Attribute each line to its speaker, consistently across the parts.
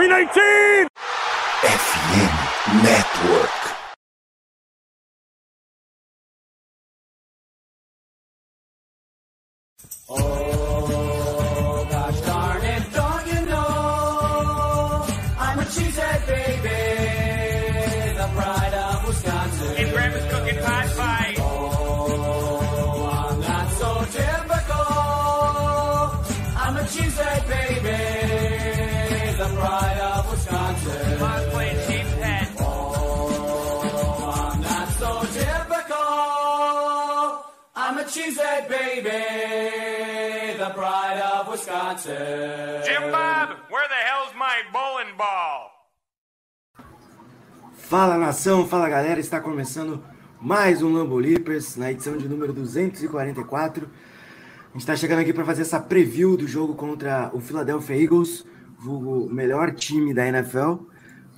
Speaker 1: 319! FM Network.
Speaker 2: Baby, the pride of Wisconsin.
Speaker 3: Jim Bob, where the hell's my bowling ball?
Speaker 4: Fala nação, fala galera, está começando mais um Lambo Leapers na edição de número 244. A gente está chegando aqui para fazer essa preview do jogo contra o Philadelphia Eagles, vulgo melhor time da NFL,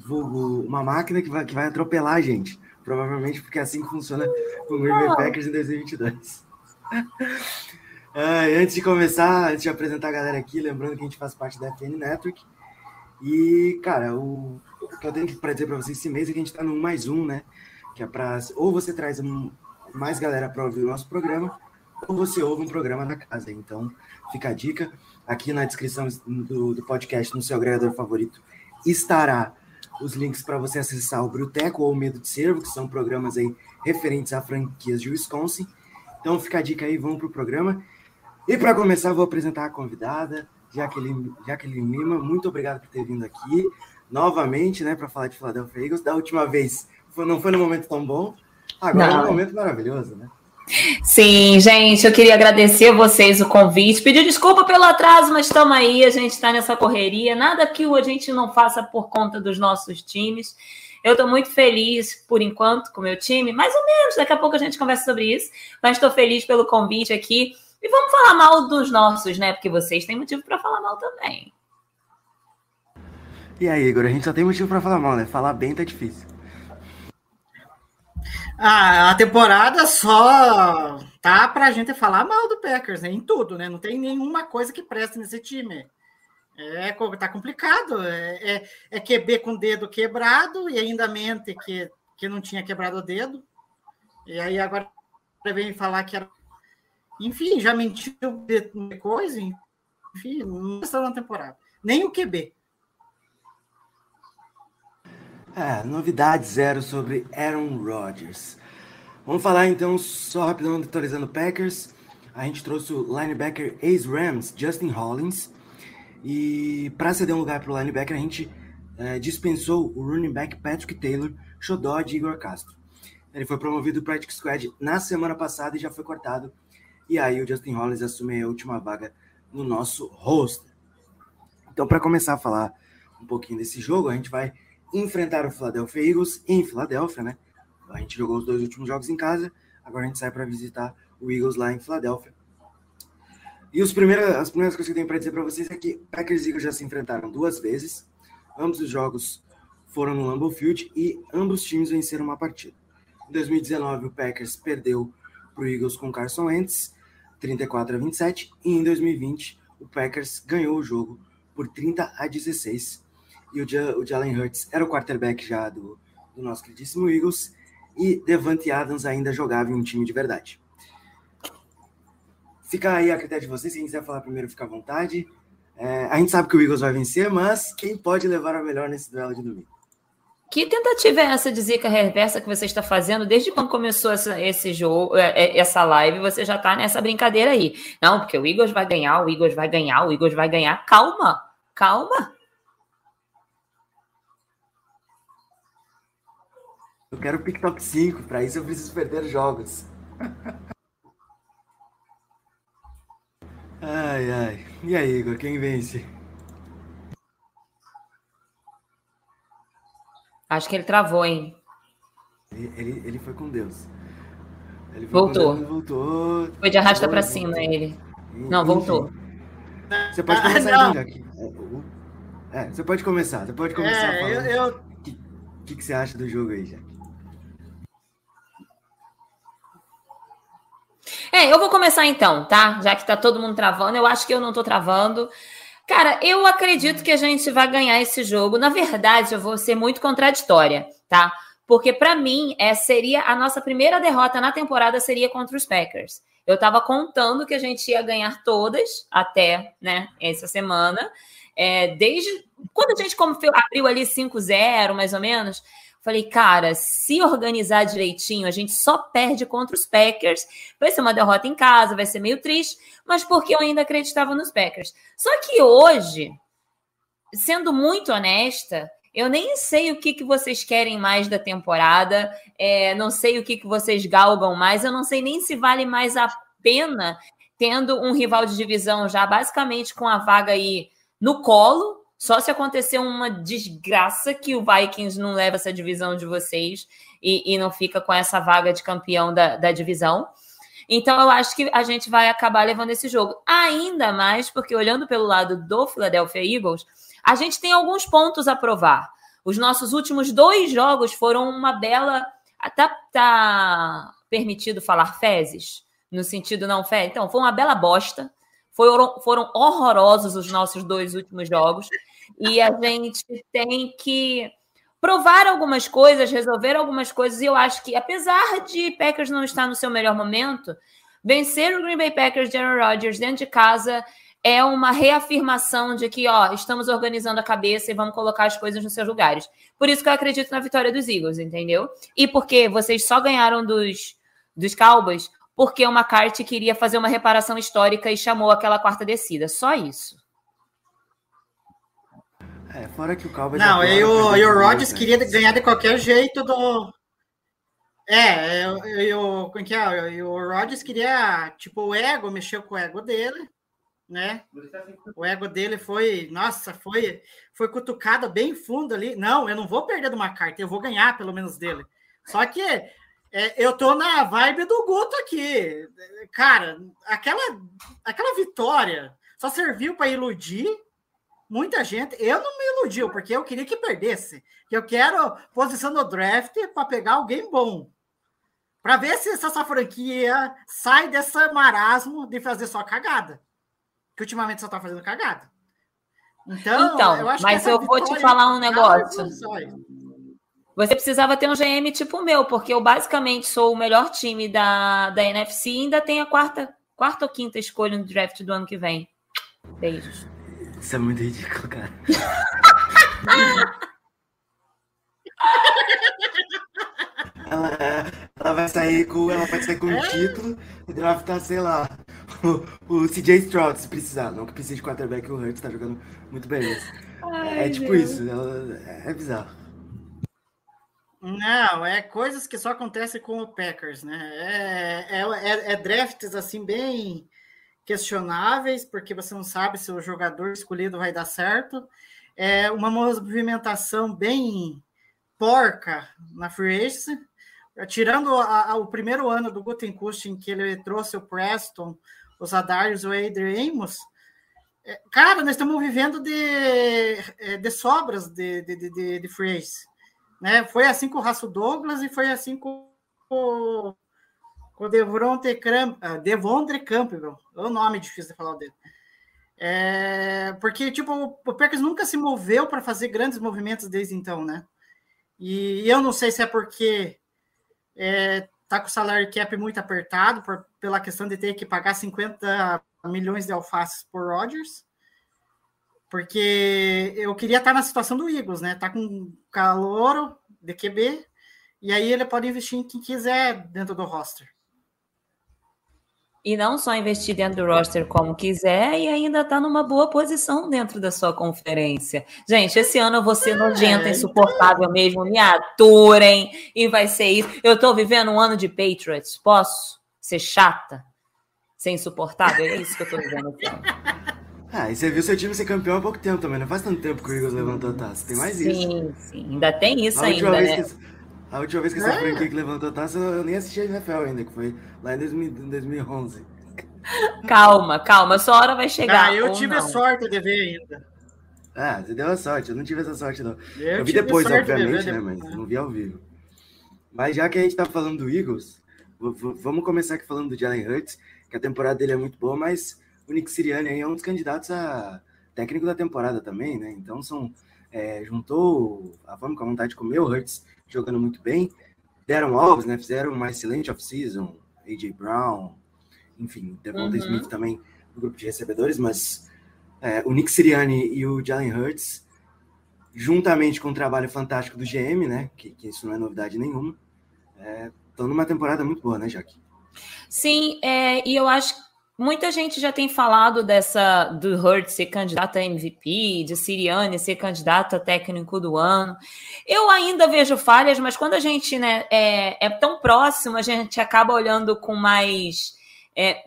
Speaker 4: vulgo uma máquina que vai, que vai atropelar a gente, provavelmente porque é assim que funciona com o Green Bay Packers em 2022. E antes de começar, antes de apresentar a galera aqui, lembrando que a gente faz parte da FN Network. E, cara, o, o que eu tenho para dizer para vocês esse mês é que a gente está no mais um, né? Que é. Ou você traz um- mais galera para ouvir o nosso programa, ou você ouve um programa na casa. Então, fica a dica. Aqui na descrição do, do podcast, no seu agregador favorito, estará os links para você acessar o Bruteco ou o Medo de Servo, que são programas aí referentes a franquias de Wisconsin. Então, fica a dica aí, vamos para o programa. E para começar, vou apresentar a convidada, Jaqueline, Jaqueline Lima. Muito obrigado por ter vindo aqui novamente, né, para falar de Philadelphia Eagles. Da última vez não foi num momento tão bom, agora é
Speaker 5: Não.
Speaker 4: um momento maravilhoso, né?
Speaker 5: Sim, gente, eu queria agradecer a vocês o convite, pedir desculpa pelo atraso, mas estamos aí, a gente está nessa correria, nada que a gente não faça por conta dos nossos times. Eu estou muito feliz, por enquanto, com o meu time, mais ou menos, daqui a pouco a gente conversa sobre isso, mas estou feliz pelo convite aqui. E vamos falar mal dos nossos, né? Porque vocês têm motivo para falar mal também.
Speaker 4: E aí, Igor, a gente só tem motivo para falar mal, né? Falar bem tá difícil.
Speaker 6: Ah, a temporada só tá pra gente falar mal do Packers, né? Em tudo, né? Não tem nenhuma coisa que preste nesse time. É, tá complicado. É, é, é QB com dedo quebrado e ainda mente que, que não tinha quebrado o dedo. E aí agora vem falar que era. Enfim, já mentiu de coisa. Enfim, não está na temporada. Nem o QB.
Speaker 4: É, novidade zero sobre Aaron Rodgers. Vamos falar então só rapidão atualizando Packers. A gente trouxe o linebacker ex-Rams, Justin Hollins. E para ceder um lugar para o linebacker, a gente eh, dispensou o running back Patrick Taylor, xodó de Igor Castro. Ele foi promovido para Practice Squad na semana passada e já foi cortado. E aí o Justin Hollins assume a última vaga no nosso roster. Então, para começar a falar um pouquinho desse jogo, a gente vai enfrentar o Philadelphia Eagles em Filadélfia, né? A gente jogou os dois últimos jogos em casa, agora a gente sai para visitar o Eagles lá em Filadélfia. E os primeiros, as primeiras coisas que eu tenho para dizer para vocês é que Packers e Eagles já se enfrentaram duas vezes. Ambos os jogos foram no Lambeau Field e ambos os times venceram uma partida. Em 2019, o Packers perdeu para o Eagles com Carson Wentz, 34 a 27, e em 2020, o Packers ganhou o jogo por 30 a 16 e o, o Jalen Hurts era o quarterback já do, do nosso queridíssimo Eagles, e Devante Adams ainda jogava em um time de verdade. Fica aí a critério de vocês, quem quiser falar primeiro fica à vontade. É, a gente sabe que o Eagles vai vencer, mas quem pode levar a melhor nesse duelo de domingo?
Speaker 5: Que tentativa é essa de zica reversa que você está fazendo desde quando começou essa, esse jogo, é, é, essa live? Você já está nessa brincadeira aí. Não, porque o Eagles vai ganhar, o Eagles vai ganhar, o Eagles vai ganhar. Calma, calma.
Speaker 4: Eu quero o pick top 5, para isso eu preciso perder jogos. ai, ai. E aí, Igor, quem vence?
Speaker 5: Acho que ele travou, hein?
Speaker 4: Ele, ele, ele foi com Deus. Ele foi
Speaker 5: Voltou.
Speaker 4: Com Deus, voltou.
Speaker 5: Foi de arrasta para
Speaker 4: voltou.
Speaker 5: cima ele. Não,
Speaker 4: Enfim.
Speaker 5: voltou.
Speaker 4: Você pode
Speaker 6: Ah,
Speaker 4: começar então, Jack. É, você pode começar. Você pode começar
Speaker 6: É,
Speaker 4: falando.
Speaker 6: eu, eu,
Speaker 4: O que, que, que você acha do jogo aí, Jack?
Speaker 5: É, eu vou começar então, tá? Já que tá todo mundo travando, eu acho que eu não tô travando. Cara, eu acredito que a gente vai ganhar esse jogo. Na verdade, eu vou ser muito contraditória, tá? Porque para mim, é, seria a nossa primeira derrota na temporada seria contra os Packers. Eu estava contando que a gente ia ganhar todas até, né, essa semana. É, desde quando a gente abriu ali 5-0, mais ou menos, falei, cara, se organizar direitinho, a gente só perde contra os Packers. Vai ser uma derrota em casa, vai ser meio triste, mas porque eu ainda acreditava nos Packers. Só que hoje, sendo muito honesta, eu nem sei o que, que vocês querem mais da temporada, é, não sei o que, que vocês galgam mais, eu não sei nem se vale mais a pena tendo um rival de divisão já basicamente com a vaga aí no colo, só se acontecer uma desgraça que o Vikings não leva essa divisão de vocês e, e não fica com essa vaga de campeão da, da divisão. Então, eu acho que a gente vai acabar levando esse jogo. Ainda mais porque, olhando pelo lado do Philadelphia Eagles, a gente tem alguns pontos a provar. Os nossos últimos dois jogos foram uma bela. Tá, tá permitido falar fezes? No sentido não fé? Então, foi uma bela bosta. Foram horrorosos os nossos dois últimos jogos. E a gente tem que provar algumas coisas, resolver algumas coisas. E eu acho que, apesar de Packers não estar no seu melhor momento, vencer o Green Bay Packers de Aaron Rodgers dentro de casa é uma reafirmação de que, ó, estamos organizando a cabeça e vamos colocar as coisas nos seus lugares. Por isso que eu acredito na vitória dos Eagles, entendeu? E porque vocês só ganharam dos, dos Cowboys porque o McCarthy queria fazer uma reparação histórica e chamou aquela quarta descida. Só isso.
Speaker 4: É, fora que o Cowboys...
Speaker 6: Não, e o, e o Rodgers queria ganhar de qualquer jeito do... É, e o, é que é? o Rodgers queria, tipo, o ego, mexeu com o ego dele, né? O ego dele foi, nossa, foi, foi cutucado bem fundo ali. Não, eu não vou perder de uma carta, eu vou ganhar pelo menos dele. Só que é, eu tô na vibe do Guto aqui, cara. Aquela, aquela vitória só serviu para iludir muita gente. Eu não me iludiu porque eu queria que perdesse. Eu quero posição no draft para pegar alguém bom. Para ver se essa franquia sai dessa marasmo de fazer só cagada que ultimamente só tá fazendo cagada. Então,
Speaker 5: então eu mas eu vou te falar um negócio. Você precisava ter um GM tipo o meu, porque eu basicamente sou o melhor time da, da NFC e ainda tenho a quarta, quarta ou quinta escolha no draft do ano que vem. Beijos.
Speaker 4: Isso é muito ridículo, cara. ela, ela vai sair com, ela vai sair com um título e draftar, sei lá, o, o CJ Stroud, se precisar. Não que precise de quarterback, o Hurts tá jogando muito bem. Ai, é tipo Deus. isso, é, é bizarro.
Speaker 6: Não, é coisas que só acontecem com o Packers, né? É, é, é, é, drafts assim bem questionáveis, porque você não sabe se o jogador escolhido vai dar certo. É uma movimentação bem porca na free agency. Tirando a, a, o primeiro ano do Gutenkust, em que ele trouxe o Preston, os Adarius, o Adrian Amos, é, cara, nós estamos vivendo de, é, de sobras de, de, de, de free agency. Né? Foi assim com o Raço Douglas e foi assim com o, com o Devontre, Cramp, ah, Devondre Campbell. É o nome difícil de falar dele. É, porque, tipo, o Packers nunca se moveu para fazer grandes movimentos desde então, né? E eu não sei se é porque é, tá com o salário cap muito apertado por, pela questão de ter que pagar 50 milhões de alfaces por Rodgers. Porque eu queria estar na situação do Eagles, né? Tá com calor de QB, e aí ele pode investir em quem quiser dentro do roster.
Speaker 5: E não só investir dentro do roster como quiser, e ainda tá numa boa posição dentro da sua conferência. Gente, esse ano eu vou ser nojenta, é, insuportável mesmo. Me aturem, e vai ser isso. Eu tô vivendo um ano de Patriots. Posso ser chata? Ser insuportável? É isso que eu tô vivendo aqui.
Speaker 4: Ah, e você viu seu time ser campeão há pouco tempo também. Não faz tanto tempo que o Eagles levantou a taça. Tem mais
Speaker 5: sim,
Speaker 4: isso.
Speaker 5: Sim, sim. Ainda tem isso ainda, né?
Speaker 4: Que, a última vez que essa é. franquia que levantou a taça, eu nem assisti a NFL ainda, que foi lá em 2011.
Speaker 5: Calma, calma. Sua hora vai chegar.
Speaker 6: Ah, eu tive não. sorte de ver ainda.
Speaker 4: Ah, você deu a sorte. Eu não tive essa sorte, não. Eu, eu vi depois, obviamente, de né? Mas não vi ao vivo. Mas já que a gente tá falando do Eagles, vamos começar aqui falando do Jalen Hurts, que a temporada dele é muito boa, mas o Nick Sirianni aí é um dos candidatos a, técnico da temporada também, né? Então são é, juntou a fama com a vontade de comer o Hurts jogando muito bem. Deram Alves, né? Fizeram uma excelente off-season. AJ Brown, enfim, Devonta
Speaker 5: Uhum.
Speaker 4: Smith também no grupo de recebedores, mas é, o Nick Sirianni e o Jalen Hurts, juntamente com o trabalho fantástico do GM, né? Que, que isso não é novidade nenhuma, estão numa temporada muito boa, né, Jaque?
Speaker 5: Sim, é, e eu acho que muita gente já tem falado dessa do Hurt ser candidato a MVP, de Siriane ser candidato a técnico do ano. Eu ainda vejo falhas, mas quando a gente né, é, é tão próximo, a gente acaba olhando com mais. é,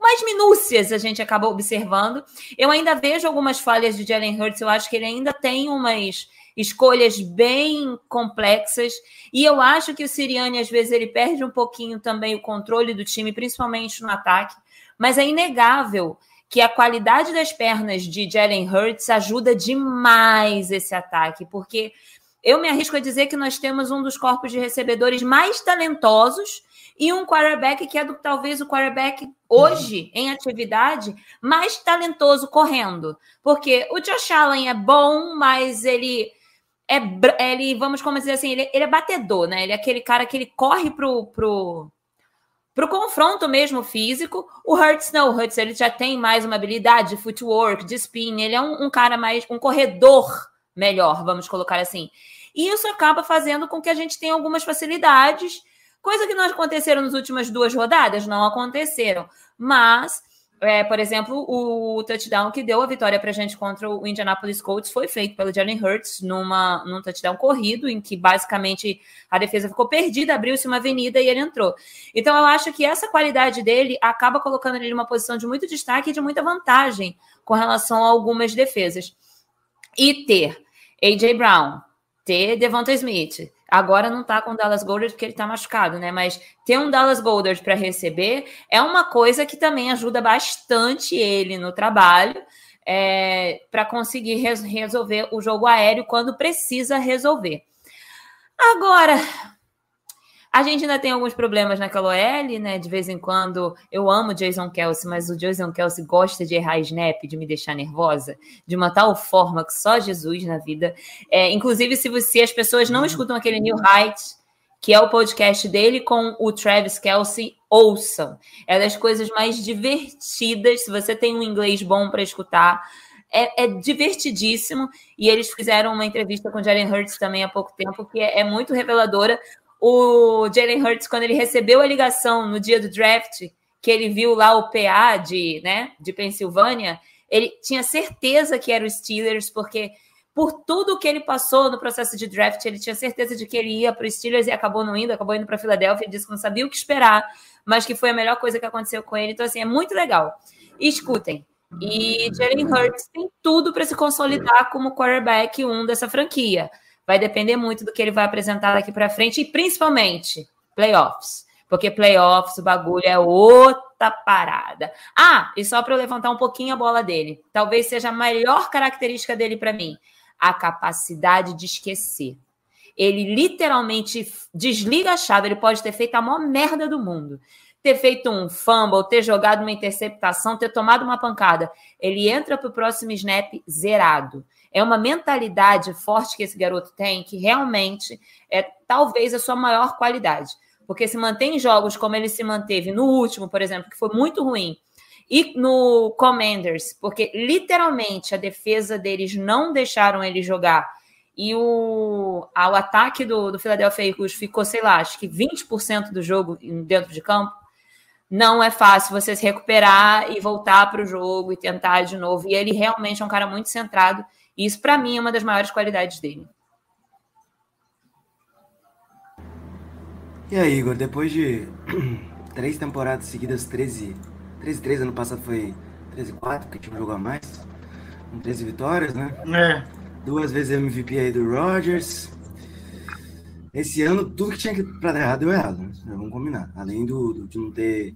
Speaker 5: mais minúcias a gente acaba observando. Eu ainda vejo algumas falhas de Jalen Hurts, eu acho que ele ainda tem umas escolhas bem complexas. E eu acho que o Siriane, às vezes, ele perde um pouquinho também o controle do time, principalmente no ataque. Mas é inegável que a qualidade das pernas de Jalen Hurts ajuda demais esse ataque, porque eu me arrisco a dizer que nós temos um dos corpos de recebedores mais talentosos e um quarterback que é do, talvez o quarterback hoje em atividade mais talentoso correndo. Porque o Josh Allen é bom, mas ele é ele, vamos como dizer assim, ele, ele é batedor, né? Ele é aquele cara que ele corre pro, pro, pro confronto mesmo físico. O Hurts não, o Hurts ele já tem mais uma habilidade de footwork, de spin, ele é um, um cara mais, um corredor melhor, vamos colocar assim. E isso acaba fazendo com que a gente tenha algumas facilidades, coisa que não aconteceram nas últimas duas rodadas, não aconteceram. Mas, é, por exemplo, o touchdown que deu a vitória para a gente contra o Indianapolis Colts foi feito pelo Jalen Hurts numa, num touchdown corrido, em que basicamente a defesa ficou perdida, abriu-se uma avenida e ele entrou. Então, eu acho que essa qualidade dele acaba colocando ele numa posição de muito destaque e de muita vantagem com relação a algumas defesas. E ter A.J. Brown, ter Devonta Smith. Agora não tá com o Dallas Golders porque ele tá machucado, né? Mas ter um Dallas Golders para receber é uma coisa que também ajuda bastante ele no trabalho é, para conseguir res- resolver o jogo aéreo quando precisa resolver. Agora, a gente ainda tem alguns problemas naquela OL, né? De vez em quando eu amo o Jason Kelsey, mas o Jason Kelsey gosta de errar snap, de me deixar nervosa, de uma tal forma que só Jesus na vida. É, inclusive, se, você, as pessoas não escutam aquele New Heights, que é o podcast dele com o Travis Kelsey, ouçam. É das coisas mais divertidas. Se você tem um inglês bom para escutar, é, é divertidíssimo. E eles fizeram uma entrevista com o Jalen Hurts também há pouco tempo, que é, é muito reveladora. O Jalen Hurts, quando ele recebeu a ligação no dia do draft, que ele viu lá o PA de, né, de Pensilvânia, ele tinha certeza que era o Steelers, porque por tudo que ele passou no processo de draft, ele tinha certeza de que ele ia para os Steelers e acabou não indo, acabou indo para Filadélfia, ele disse que não sabia o que esperar, mas que foi a melhor coisa que aconteceu com ele. Então, assim, é muito legal. E escutem. E Jalen Hurts tem tudo para se consolidar como quarterback um dessa franquia. Vai depender muito do que ele vai apresentar daqui para frente e principalmente playoffs. Porque playoffs, o bagulho é outra parada. Ah, e só para eu levantar um pouquinho a bola dele, talvez seja a maior característica dele para mim, a capacidade de esquecer. Ele literalmente desliga a chave, ele pode ter feito a maior merda do mundo. Ter feito um fumble, ter jogado uma interceptação, ter tomado uma pancada. Ele entra para o próximo snap zerado. É uma mentalidade forte que esse garoto tem, que realmente é talvez a sua maior qualidade. Porque se mantém em jogos como ele se manteve no último, por exemplo, que foi muito ruim, e no Commanders, porque literalmente a defesa deles não deixaram ele jogar. E o, a, o ataque do, do Philadelphia Eagles ficou, sei lá, acho que 20% do jogo dentro de campo. Não é fácil você se recuperar e voltar para o jogo e tentar de novo. E ele realmente é um cara muito centrado. E isso, para mim, é uma das maiores qualidades dele.
Speaker 4: E aí, Igor, depois de três temporadas seguidas, 13, 13 3 ano passado foi 13 4, porque tinha um jogo a mais, com 13 vitórias, né?
Speaker 6: É.
Speaker 4: Duas vezes MVP aí do Rodgers. Esse ano, tudo que tinha que pra dar errado deu errado, né? Vamos combinar. Além do, do- de não ter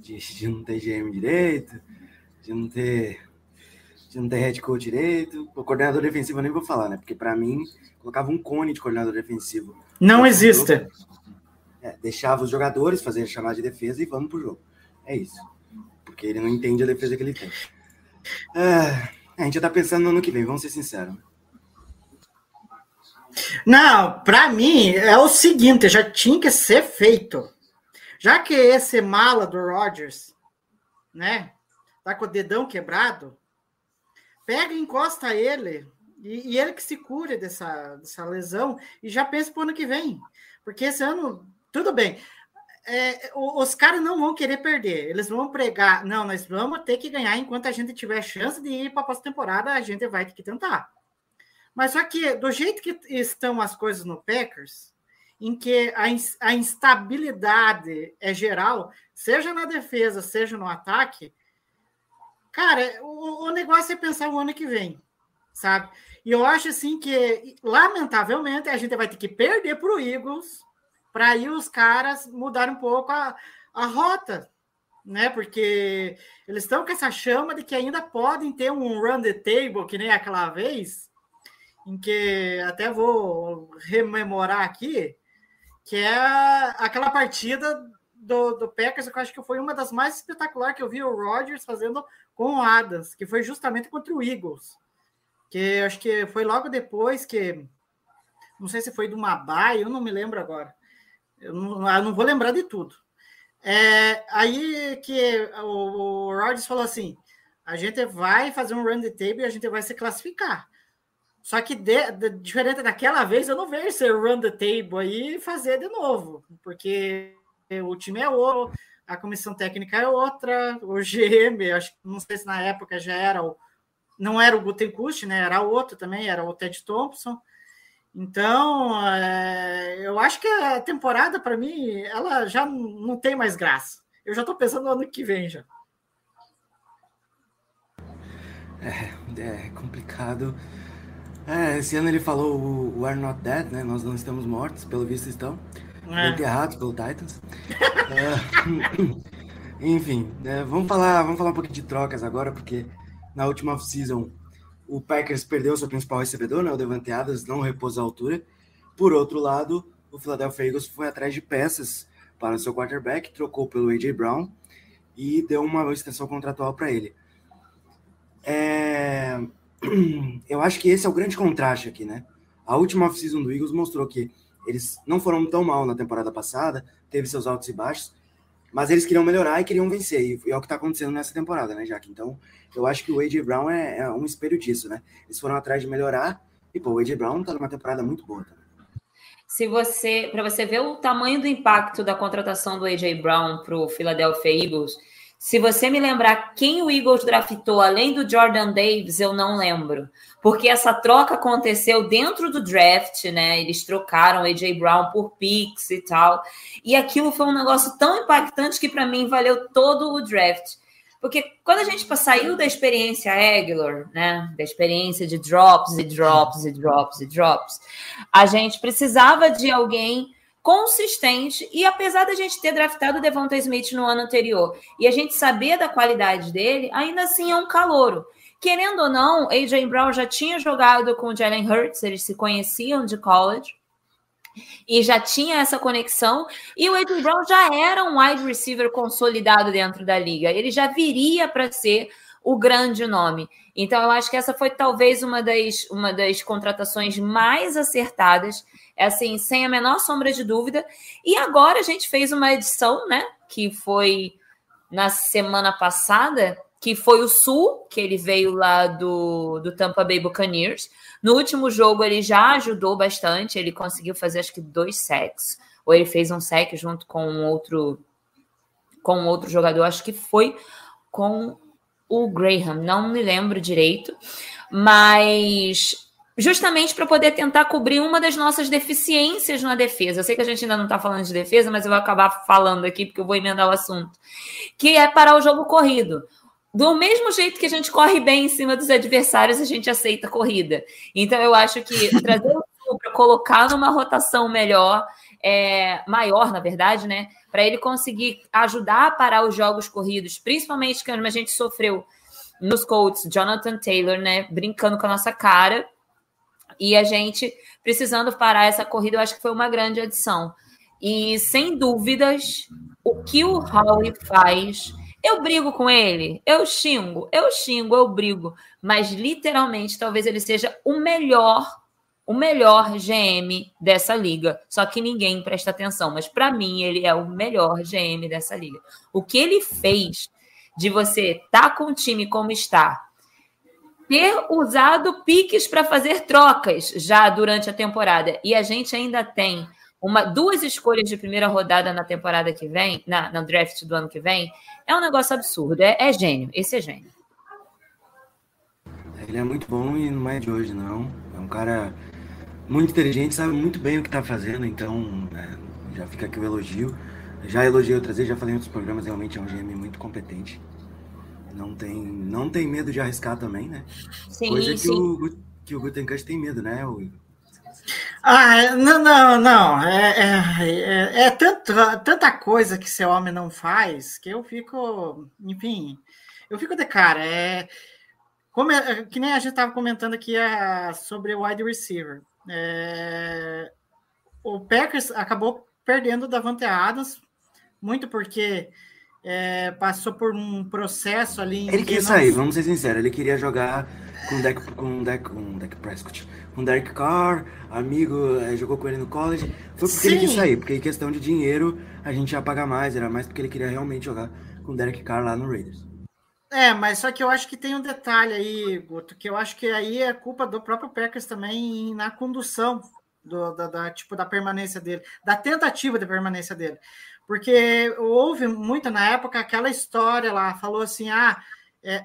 Speaker 4: de, de não ter GM direito, de não ter não ter head coach direito. O coordenador defensivo eu nem vou falar, né? Porque pra mim, colocava um cone de coordenador defensivo.
Speaker 6: Não existe.
Speaker 4: É, deixava os jogadores fazer chamada de defesa e vamos pro jogo. É isso. Porque ele não entende a defesa que ele tem. É, A gente já tá pensando no ano que vem, vamos ser sinceros.
Speaker 6: Não, para mim é o seguinte, já tinha que ser feito. Já que esse mala do Rodgers, né, tá com o dedão quebrado, pega e encosta ele e, e ele que se cure dessa, dessa lesão e já pensa pro ano que vem. Porque esse ano, tudo bem. É, os caras não vão querer perder. Eles vão pregar. Não, nós vamos ter que ganhar enquanto a gente tiver chance de ir para a pós-temporada, a gente vai ter que tentar. Mas só que, do jeito que estão as coisas no Packers, em que a, a instabilidade é geral, seja na defesa, seja no ataque, cara, o, o negócio é pensar o ano que vem, sabe? E eu acho assim que, lamentavelmente, a gente vai ter que perder para o Eagles para aí os caras mudarem um pouco a, a rota, né? Porque eles estão com essa chama de que ainda podem ter um run the table, que nem aquela vez, em que até vou rememorar aqui, que é aquela partida do, do Packers, eu acho que foi uma das mais espetaculares que eu vi o Rodgers fazendo com o Adams, que foi justamente contra o Eagles. Que acho que foi logo depois que. Não sei se foi do Mabai, eu não me lembro agora. Eu não, eu não vou lembrar de tudo. É, aí que o, o Rodgers falou assim: a gente vai fazer um the table e a gente vai se classificar. Só que de, de, diferente daquela vez, eu não vejo ser run the table aí fazer de novo, porque o time é outro, a comissão técnica é outra, o GM, acho não sei se na época já era o não era o Gutenkust, né? Era outro também, era o Ted Thompson. Então, é, eu acho que a temporada, para mim, ela já não tem mais graça. Eu já estou pensando no ano que vem já.
Speaker 4: É, é complicado. É, esse ano ele falou o We are not dead, né? Nós não estamos mortos, pelo visto estão. É. Pelo Titans. é, enfim, é, vamos falar, vamos falar um pouquinho de trocas agora, porque na última off-season o Packers perdeu seu principal recebedor, né? O Devante Adams não repôs a altura. Por outro lado, o Philadelphia Eagles foi atrás de peças para seu quarterback, trocou pelo A.J. Brown e deu uma extensão contratual para ele. É eu acho que esse é o grande contraste aqui, né? A última off-season do Eagles mostrou que eles não foram tão mal na temporada passada, teve seus altos e baixos, mas eles queriam melhorar e queriam vencer, e é o que está acontecendo nessa temporada, né, Jack? Então, eu acho que o A.J. Brown é, é, um espelho disso, né? Eles foram atrás de melhorar, e pô, o A.J. Brown está numa temporada muito boa também.
Speaker 5: Se você, para você ver o tamanho do impacto da contratação do A.J. Brown para o Philadelphia Eagles, se você me lembrar quem o Eagles draftou além do Jordan Davis, eu não lembro. Porque essa troca aconteceu dentro do draft, né? Eles trocaram AJ Brown por picks e tal. E aquilo foi um negócio tão impactante que para mim valeu todo o draft. Porque quando a gente saiu da experiência Aguilar, né, da experiência de drops e drops e drops e drops, a gente precisava de alguém consistente. E apesar da gente ter draftado o Devonta Smith no ano anterior e a gente saber da qualidade dele, ainda assim é um calouro. Querendo ou não, AJ Brown já tinha jogado com o Jalen Hurts, eles se conheciam de college e já tinha essa conexão. E o AJ Brown já era um wide receiver consolidado dentro da liga. Ele já viria para ser o grande nome. Então, eu acho que essa foi talvez uma das, uma das contratações mais acertadas é assim, sem a menor sombra de dúvida. E agora a gente fez uma edição, né? Que foi na semana passada, que foi o Sul, que ele veio lá do, do Tampa Bay Buccaneers. No último jogo ele já ajudou bastante, ele conseguiu fazer acho que dois sacks, ou ele fez um sack junto com um outro com um outro jogador, acho que foi com o Graham, não me lembro direito, mas justamente para poder tentar cobrir uma das nossas deficiências na defesa. Eu sei que a gente ainda não está falando de defesa, mas eu vou acabar falando aqui porque eu vou emendar o assunto, que é parar o jogo corrido. Do mesmo jeito que a gente corre bem em cima dos adversários, a gente aceita a corrida. Então eu acho que trazer o para colocar numa rotação melhor, é, maior, na verdade, né? Para ele conseguir ajudar a parar os jogos corridos, principalmente quando a gente sofreu nos Colts, Jonathan Taylor, né? Brincando com a nossa cara e a gente precisando parar essa corrida, eu acho que foi uma grande adição. E sem dúvidas, o que o Howie faz Eu brigo com ele, eu xingo, eu xingo, eu brigo, mas literalmente talvez ele seja o melhor, o melhor GM dessa liga. Só que ninguém presta atenção, mas para mim ele é o melhor GM dessa liga. O que ele fez de você estar tá com o time como está, ter usado piques para fazer trocas já durante a temporada e a gente ainda tem uma, duas escolhas de primeira rodada na temporada que vem, na, no draft do ano que vem, é um negócio absurdo. É, é gênio. Esse é gênio.
Speaker 4: Ele é muito bom e não é de hoje, não. É um cara muito inteligente, sabe muito bem o que está fazendo, então é, já fica aqui o elogio. Já elogiei outras vezes, já falei em outros programas, realmente é um GM muito competente. Não tem, não tem medo de arriscar também, né?
Speaker 5: Sim,
Speaker 4: Coisa que
Speaker 5: sim.
Speaker 4: o, que o Gutenkast tem medo, né? O,
Speaker 6: Ah, não, não, não. É, é, é, é tanto, tanta coisa que esse homem não faz que eu fico, enfim, eu fico de cara. É, como é, que nem a gente estava comentando aqui é, sobre o wide receiver. É, o Packers acabou perdendo o Davante Adams, muito porque é, passou por um processo ali. em
Speaker 4: Ele quis
Speaker 6: não-
Speaker 4: sair, vamos ser sinceros. Ele queria jogar com o Deck, com o Deck, com o Deck Prescott, com o Derek Carr, amigo, eh, jogou com ele no college. Foi porque ele quis
Speaker 6: Sim.
Speaker 4: sair, porque em questão de dinheiro a gente ia pagar mais, era mais porque ele queria realmente jogar com o Derek Carr lá no Raiders.
Speaker 6: É, mas só que eu acho que tem um detalhe aí, Guto, que eu acho que aí é culpa do próprio Packers também na condução do, da, da- tipo, da permanência dele, da tentativa de permanência dele. Porque houve muito na época aquela história lá, falou assim, ah, é, é,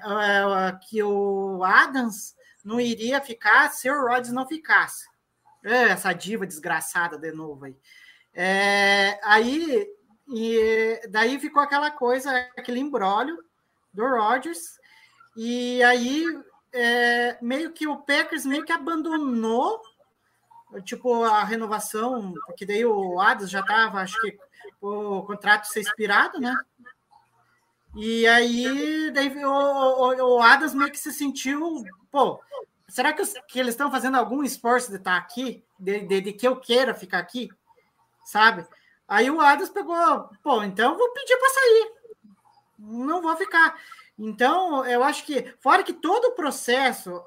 Speaker 6: que o Adams não iria ficar se o Rodgers não ficasse. É, essa diva desgraçada de novo aí. É, aí, e daí ficou aquela coisa, aquele embrólio do Rodgers, e aí é, meio que o Packers meio que abandonou tipo a renovação, porque daí o Adams já estava, acho que o contrato ser expirado, né? E aí daí o, o, o Adams meio que se sentiu, pô, será que, os- que eles estão fazendo algum esforço de estar aqui, de, de, de que eu queira ficar aqui, sabe? Aí o Adams pegou, pô, então eu vou pedir para sair não vou ficar. Então, eu acho que, fora que todo o processo,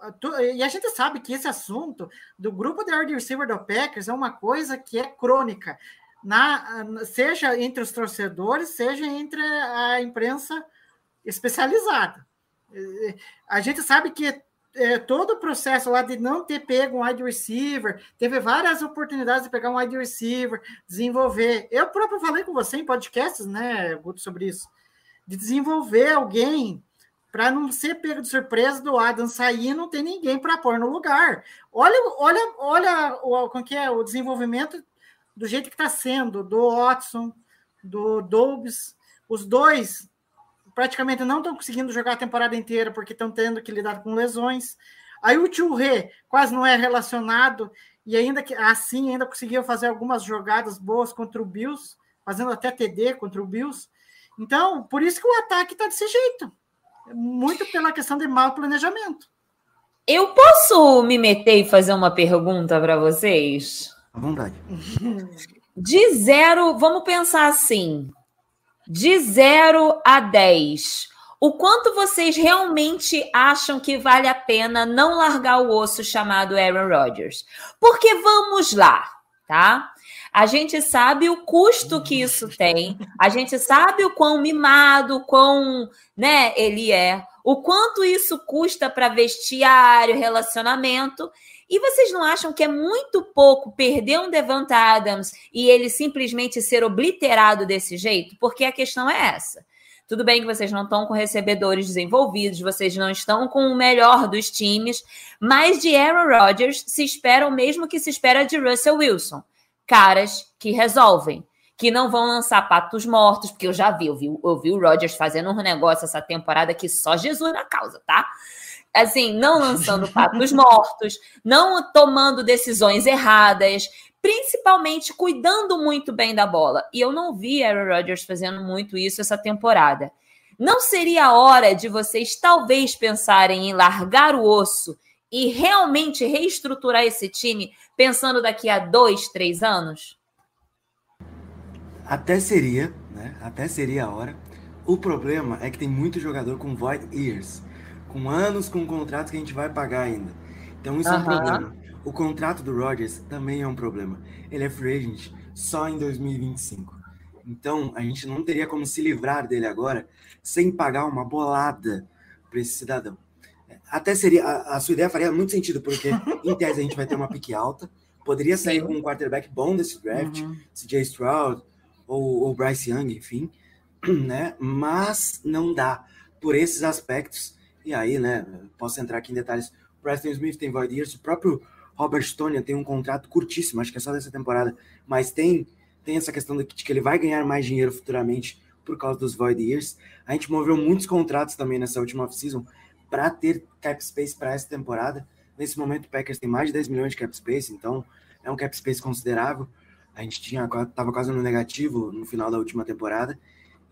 Speaker 6: e a gente sabe que esse assunto do grupo de wide receiver do Packers é uma coisa que é crônica, na, seja entre os torcedores, seja entre a imprensa especializada. A gente sabe que eh, todo o processo lá de não ter pego um wide receiver, teve várias oportunidades de pegar um wide receiver, desenvolver. Eu próprio falei com você em podcasts, né, Guto, sobre isso de desenvolver alguém para não ser pego de surpresa do Adam sair e não ter ninguém para pôr no lugar. Olha, olha, olha o, como que é, o desenvolvimento do jeito que está sendo, do Watson, do Dobbs, os dois praticamente não estão conseguindo jogar a temporada inteira porque estão tendo que lidar com lesões. Aí o Tio Rê quase não é relacionado e ainda que assim ainda conseguiu fazer algumas jogadas boas contra o Bills, fazendo até TD contra o Bills. Então, por isso que o ataque está desse jeito. Muito pela questão de mau planejamento.
Speaker 5: Eu posso me meter e fazer uma pergunta para vocês?
Speaker 4: À vontade.
Speaker 5: De zero, vamos pensar assim: de zero a 10, o quanto vocês realmente acham que vale a pena não largar o osso chamado Aaron Rodgers? Porque vamos lá, tá? A gente sabe o custo que isso tem, a gente sabe o quão mimado, quão, né, ele é, o quanto isso custa para vestiário, relacionamento. E vocês não acham que é muito pouco perder um Devonta Adams e ele simplesmente ser obliterado desse jeito? Porque a questão é essa. Tudo bem que vocês não estão com recebedores desenvolvidos, vocês não estão com o melhor dos times, mas de Aaron Rodgers se espera o mesmo que se espera de Russell Wilson. Caras que resolvem, que não vão lançar patos mortos, porque eu já vi, eu vi, eu vi o Rodgers fazendo um negócio essa temporada que só Jesus na causa, tá? Assim, não lançando patos mortos, não tomando decisões erradas, principalmente cuidando muito bem da bola. E eu não vi Aaron Rodgers fazendo muito isso essa temporada. Não seria a hora de vocês talvez pensarem em largar o osso e realmente reestruturar esse time pensando daqui a dois, três anos?
Speaker 4: Até seria, né? Até seria a hora. O problema é que tem muito jogador com void years, com anos com contratos que a gente vai pagar ainda. Então isso é um problema. O contrato do Rodgers também é um problema. Ele é free agent só em 2025. Então a gente não teria como se livrar dele agora sem pagar uma bolada para esse cidadão. Até seria a, a sua ideia faria muito sentido porque em tese a gente vai ter uma pique alta, poderia sair com um quarterback bom desse draft,
Speaker 6: Uhum.
Speaker 4: CJ Stroud ou, ou Bryce Young, enfim, né? Mas não dá por esses aspectos. E aí, né? Posso entrar aqui em detalhes. O Preston Smith tem void years, o próprio Robert Stone tem um contrato curtíssimo, acho que é só dessa temporada, mas tem tem essa questão de que, ele vai ganhar mais dinheiro futuramente por causa dos void years. A gente moveu muitos contratos também nessa última off-season para ter cap space para essa temporada. Nesse momento, o Packers tem mais de 10 milhões de cap space, então é um cap space considerável. A gente tinha estava quase no negativo no final da última temporada.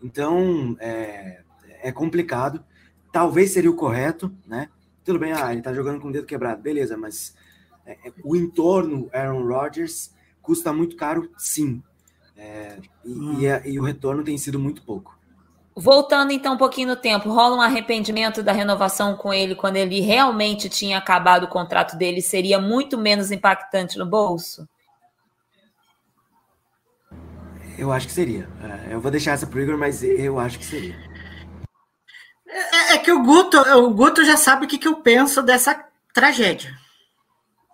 Speaker 4: Então é, é complicado. Talvez seria o correto, né? Tudo bem, ah, ele tá jogando com o dedo quebrado, beleza, mas é, é, o entorno Aaron Rodgers custa muito caro, sim. É, e, e a- e o retorno tem sido muito pouco.
Speaker 5: Voltando então um pouquinho no tempo, rola um arrependimento da renovação com ele quando ele realmente tinha acabado o contrato dele, seria muito menos impactante no bolso?
Speaker 4: Eu acho que seria. É, eu vou deixar essa pro Igor, mas eu acho que seria.
Speaker 6: É, é que o Guto, o Guto já sabe o que, que eu penso dessa tragédia.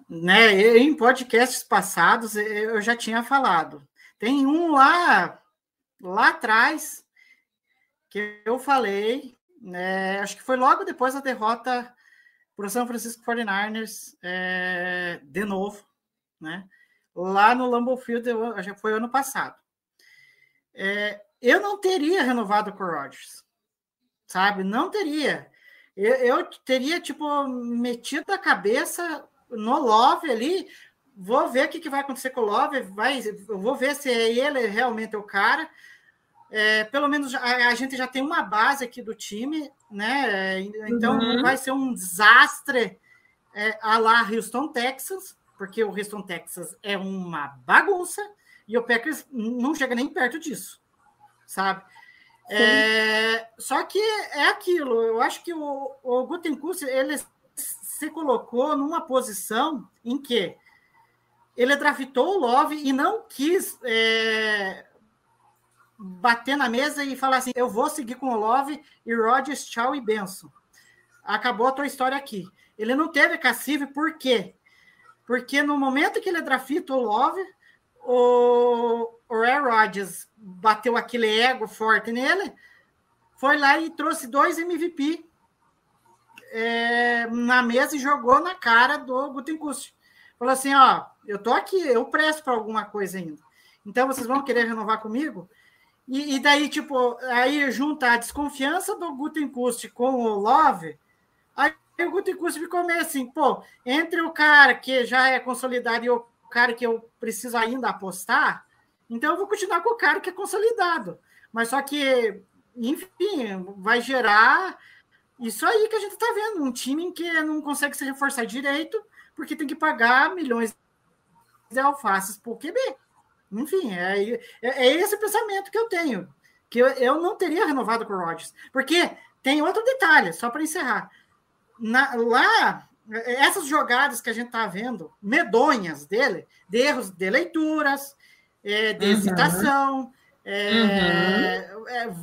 Speaker 6: Né? Em podcasts passados eu já tinha falado. Tem um lá, lá atrás que eu falei, né, acho que foi logo depois da derrota para o São Francisco 49ers, é, de novo, né? lá no Lambeau Field, eu- já foi ano passado. É, eu não teria renovado com o Rodgers sabe? Não teria. Eu, eu teria, tipo, metido a cabeça no Love ali, vou ver o que, que vai acontecer com o Love, vai, eu vou ver se é ele realmente o cara. É, pelo menos a, a gente já tem uma base aqui do time, né? É, Então
Speaker 5: Uhum.
Speaker 6: vai ser um desastre é, a lá Houston, Texas, porque o Houston, Texas é uma bagunça e o Packers não chega nem perto disso, sabe? É, só que é aquilo, eu acho que o, o ele se colocou numa posição em que ele draftou o Love e não quis é, bater na mesa e falar assim, eu vou seguir com o Love e Rodgers, tchau e benção. Acabou a tua história aqui. Ele não teve cacife, por quê? Porque no momento que ele drafta o Love, o, o Aaron Rodgers bateu aquele ego forte nele, foi lá e trouxe dois MVP é, na mesa e jogou na cara do Gutenkust. Falou assim, ó, eu tô aqui, eu presto para alguma coisa ainda. Então vocês vão querer renovar comigo? E, e daí, tipo, aí junta a desconfiança do Gutenkust com o Love, aí o Gutenkust ficou meio assim, pô, entre o cara que já é consolidado e o cara que eu preciso ainda apostar, então eu vou continuar com o cara que é consolidado. Mas só que, enfim, vai gerar isso aí que a gente está vendo, um time que não consegue se reforçar direito, porque tem que pagar milhões de alfaces por QB. Enfim, é, é, é esse pensamento que eu tenho. Que eu, eu não teria renovado com o Rodgers. Porque tem outro detalhe, só para encerrar. Na, lá, essas jogadas que a gente está vendo, medonhas dele, de erros de leituras, é, de
Speaker 5: Uhum.
Speaker 6: é, é,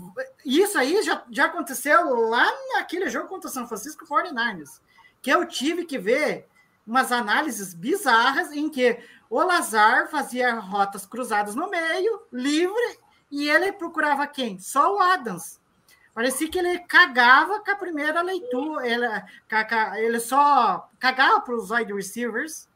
Speaker 6: isso aí já, já aconteceu lá naquele jogo contra o São Francisco 49ers, que eu tive que ver umas análises bizarras em que o Lazar fazia rotas cruzadas no meio, livre, e ele procurava quem? Só o Adams. Parecia que ele cagava com a primeira leitura, ele, ele só cagava para os wide receivers,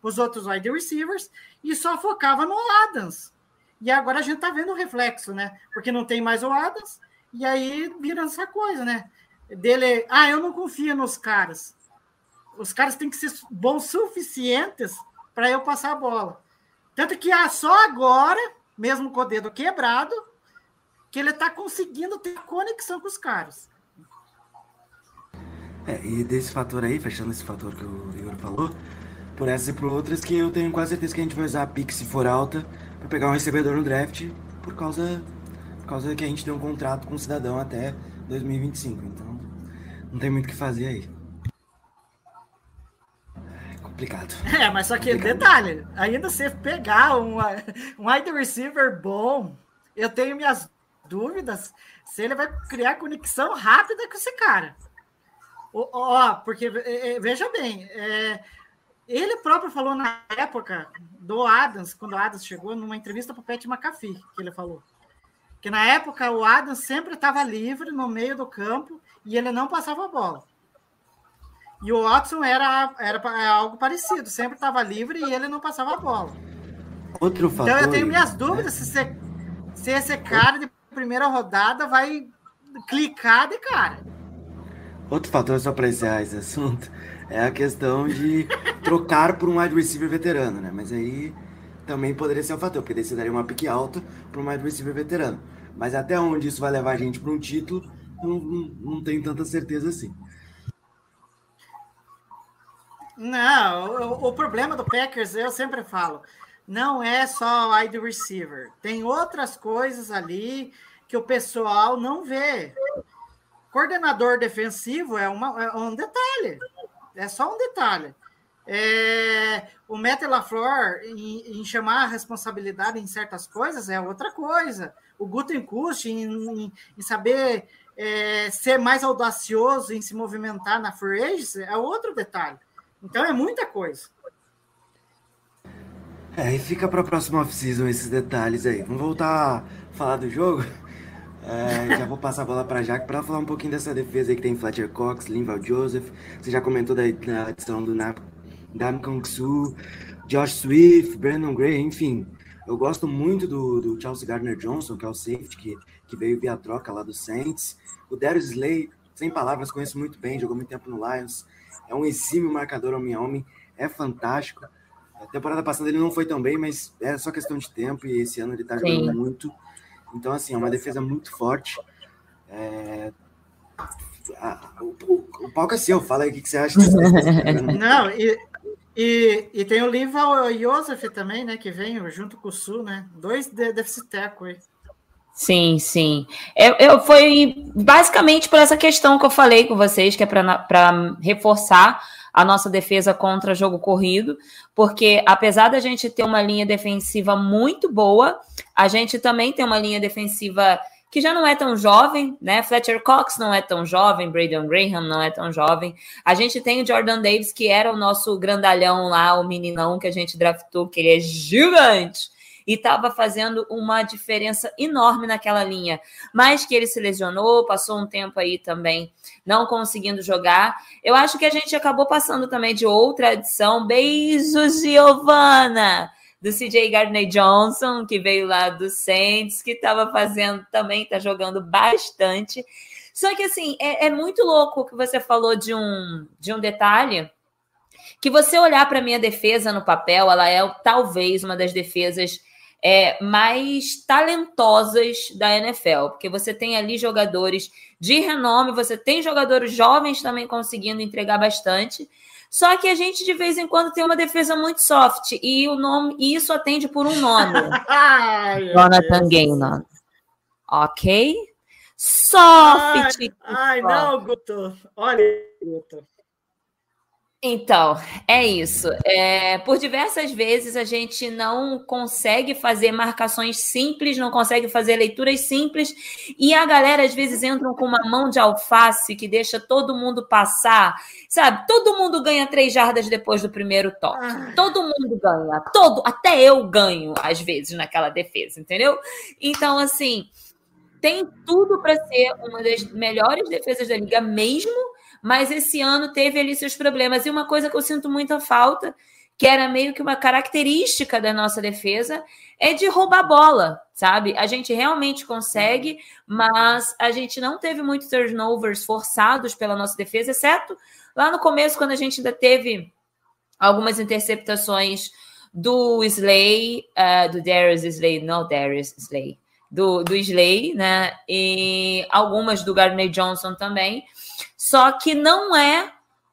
Speaker 6: os outros wide receivers, e só focava no Adams. E agora a gente tá vendo o reflexo, né? Porque não tem mais o Adams, e aí vira essa coisa, né? Dele, ah, eu não confio nos caras. Os caras têm que ser bons suficientes para eu passar a bola. Tanto que ah, só agora, mesmo com o dedo quebrado, que ele está conseguindo ter conexão com os caras.
Speaker 4: É, e desse fator aí, fechando esse fator que o Igor falou, por essas e por outras, que eu tenho quase certeza que a gente vai usar a pique se for alta para pegar um recebedor no draft por causa por causa que a gente tem um contrato com o cidadão até 2025. Então, não tem muito o que fazer aí. É complicado.
Speaker 6: É, mas só que
Speaker 4: Complicado.
Speaker 6: detalhe, ainda você pegar um, um wide receiver bom, eu tenho minhas dúvidas se ele vai criar conexão rápida com esse cara. Ó, ó, porque é, é, veja bem, é, ele próprio falou na época do Adams, quando o Adams chegou, numa entrevista para o Pat McAfee, que ele falou. Que na época o Adams sempre estava livre no meio do campo e ele não passava a bola. E o Watson era, era pa- algo parecido, sempre estava livre e ele não passava a bola.
Speaker 4: Outro fator.
Speaker 6: Então eu tenho minhas
Speaker 4: né?
Speaker 6: dúvidas se, você- se esse cara primeira rodada vai clicar de cara.
Speaker 4: Outro fator, só para encerrar esse assunto, é a questão de trocar por um wide receiver veterano, né? Mas aí também poderia ser um fator, porque daí você daria uma pique alta para um wide receiver veterano. Mas até onde isso vai levar a gente para um título, não, não, não tenho tanta certeza assim.
Speaker 6: Não, o, o problema do Packers, eu sempre falo, não é só wide receiver. Tem outras coisas ali que o pessoal não vê. Coordenador defensivo é, uma, é um detalhe. É só um detalhe. É, o Matt LaFleur, em, em chamar a responsabilidade em certas coisas, é outra coisa. O Gutenkust, em, em, em saber é, ser mais audacioso em se movimentar na free agency, é outro detalhe. Então é muita coisa.
Speaker 4: É, e fica para a próxima off-season esses detalhes aí. Vamos voltar a falar do jogo? É, já vou passar a bola para Jaque para falar um pouquinho dessa defesa aí que tem Fletcher Cox, Linval Joseph. Você já comentou da, da adição do Na- Dam Kong Su, Josh Swift, Brandon Gray, enfim. Eu gosto muito do, do Chelsea Gardner Johnson, que é o safety que, que veio via troca lá do Saints. O Darius Slay, sem palavras, conheço muito bem, jogou muito tempo no Lions. É um exímio marcador homem a homem, é fantástico. A temporada passada ele não foi tão bem, mas é só questão de tempo e esse ano ele tá jogando
Speaker 5: Sim.
Speaker 4: muito. Então, assim, é uma defesa muito forte. É, a- o, o, o palco é seu, fala aí o que, que você acha. dessa defesa.
Speaker 6: Não, e, e, e tem o Lival Joseph também, né? Que vem junto com o Sul, né? Dois de, deficit tackle aí.
Speaker 5: Sim, sim. Eu, eu foi basicamente por essa questão que eu falei com vocês, que é para reforçar a nossa defesa contra jogo corrido, porque apesar da gente ter uma linha defensiva muito boa, a gente também tem uma linha defensiva que já não é tão jovem, né? Fletcher Cox não é tão jovem, Braden Graham não é tão jovem. A gente tem o Jordan Davis, que era o nosso grandalhão lá, o meninão que a gente draftou, que ele é gigante e estava fazendo uma diferença enorme naquela linha. Mas que ele se lesionou, passou um tempo aí também não conseguindo jogar. Eu acho que a gente acabou passando também de outra adição. Beijo, Giovana! Do CJ Gardner Johnson, que veio lá do Saints, que estava fazendo também, está jogando bastante. Só que assim, é, é muito louco o que você falou de um, de um detalhe que você olhar para minha defesa no papel, ela é talvez uma das defesas é, mais talentosas da NFL, porque você tem ali jogadores de renome, você tem jogadores jovens também conseguindo entregar bastante. Só que a gente de vez em quando tem uma defesa muito soft e o nome e isso atende por um nome,
Speaker 6: Ai,
Speaker 5: Jonathan. Gannon. Ok? Soft.
Speaker 6: Ai, não, Guto. Olha, Guto.
Speaker 5: Então, é isso. É, por diversas vezes a gente não consegue fazer marcações simples, não consegue fazer leituras simples, e a galera às vezes entram com uma mão de alface que deixa todo mundo passar. Sabe? Todo mundo ganha três jardas depois do primeiro toque.
Speaker 6: Ai.
Speaker 5: Todo mundo ganha. Todo, até eu ganho, às vezes, naquela defesa, entendeu? Então, assim, tem tudo para ser uma das melhores defesas da liga mesmo mas esse ano teve ali seus problemas. E uma coisa que eu sinto muita falta, que era meio que uma característica da nossa defesa, é de roubar bola, sabe? A gente realmente consegue, mas a gente não teve muitos turnovers forçados pela nossa defesa, exceto lá no começo, quando a gente ainda teve algumas interceptações do Slay, uh, do Darius Slay, não Darius Slay, do, do Slay, né? E algumas do Gardner Johnson também. Só que não é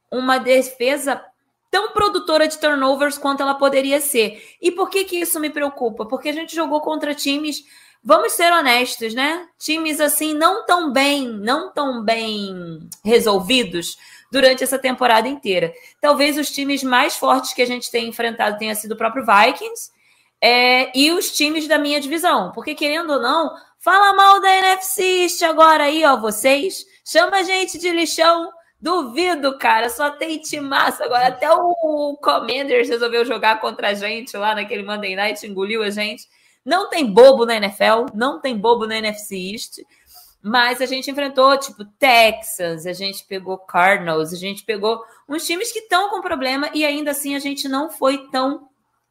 Speaker 5: uma defesa tão produtora de turnovers quanto ela poderia ser. E por que, que isso me preocupa? Porque a gente jogou contra times vamos ser honestos, né? Times assim não tão bem, não tão bem resolvidos durante essa temporada inteira. Talvez os times mais fortes que a gente tenha enfrentado tenha sido o próprio Vikings é, e os times da minha divisão. Porque, querendo ou não, fala mal da NFC agora aí, ó, vocês. Chama a gente de lixão. Duvido, cara. Só tem timaço agora. Até o Commanders resolveu jogar contra a gente lá naquele Monday Night, engoliu a gente. Não tem bobo na NFL, não tem bobo na NFC East. Mas a gente enfrentou, tipo, Texas, a gente pegou Cardinals, a gente pegou uns times que estão com problema e ainda assim a gente não foi tão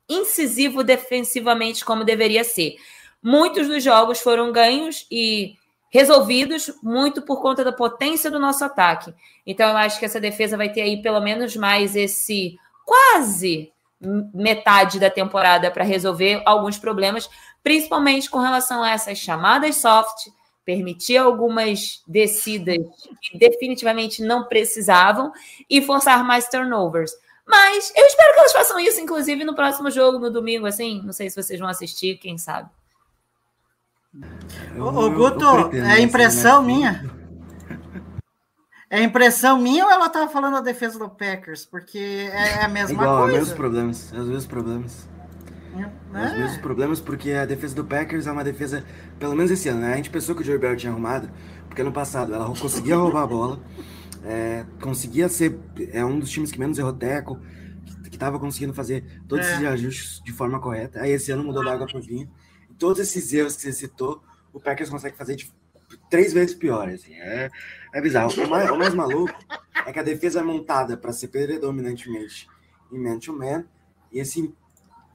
Speaker 5: incisivo defensivamente como deveria ser. Muitos dos jogos foram ganhos e resolvidos muito por conta da potência do nosso ataque. Então eu acho que essa defesa vai ter aí pelo menos mais esse quase metade da temporada para resolver alguns problemas, principalmente com relação a essas chamadas soft, permitir algumas descidas que definitivamente não precisavam e forçar mais turnovers. Mas eu espero que elas façam isso, inclusive, no próximo jogo, no domingo, assim. Não sei se vocês vão assistir, quem sabe.
Speaker 6: Ô, ô, Guto, é impressão minha? É impressão minha ou ela estava falando a defesa do Packers? Porque é a mesma
Speaker 4: Igual,
Speaker 6: coisa.
Speaker 4: os mesmos problemas. Os mesmos problemas.
Speaker 6: É.
Speaker 4: Os mesmos problemas, porque a defesa do Packers é uma defesa, pelo menos esse ano, né? A gente pensou que o Joe Barry tinha arrumado, porque ano passado ela conseguia roubar a bola, é, conseguia ser é um dos times que menos errou teco, que estava conseguindo fazer todos
Speaker 6: É.
Speaker 4: esses ajustes de forma correta. Aí esse ano mudou da água para o vinho. Todos esses erros que você citou, o Packers consegue fazer de três vezes pior. Assim. É, é bizarro. O mais, o mais maluco é que a defesa é montada para ser predominantemente em man-to-man, e esse,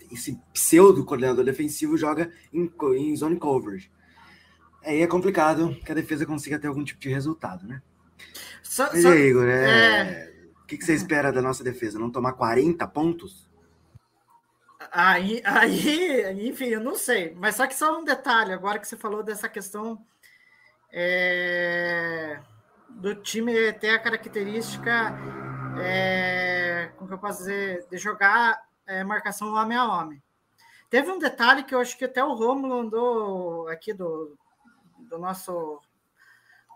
Speaker 4: esse pseudo coordenador defensivo joga em, em zone coverage. Aí é complicado que a defesa consiga ter algum tipo de resultado, né?
Speaker 6: Só-
Speaker 4: Mas
Speaker 6: só-
Speaker 4: e aí, Igor, é-
Speaker 6: é.
Speaker 4: o que, que você espera da nossa defesa? Não tomar 40 pontos?
Speaker 6: Aí, aí, enfim, eu não sei. Mas só que só um detalhe, agora que você falou dessa questão é, do time ter a característica, é, como eu posso dizer, de jogar é, marcação homem a homem. Teve um detalhe que eu acho que até o Romulo andou aqui do, do nosso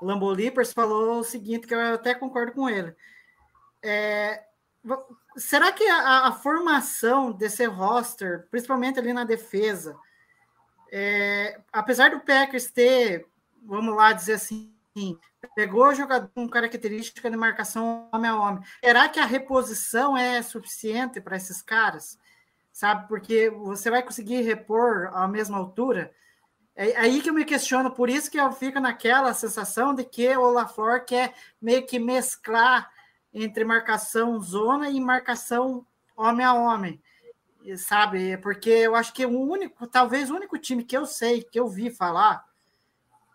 Speaker 6: Lambo Leapers falou o seguinte, que eu até concordo com ele. É, será que a, a formação desse roster, principalmente ali na defesa, é, apesar do Packers ter, vamos lá dizer assim, pegou jogador com característica de marcação homem a homem, será que a reposição é suficiente para esses caras? Sabe, porque você vai conseguir repor à mesma altura? É aí que eu me questiono, por isso que eu fico naquela sensação de que o LaFleur quer meio que mesclar entre marcação zona e marcação homem a homem, sabe? Porque eu acho que o único, talvez o único time que eu sei, que eu vi falar,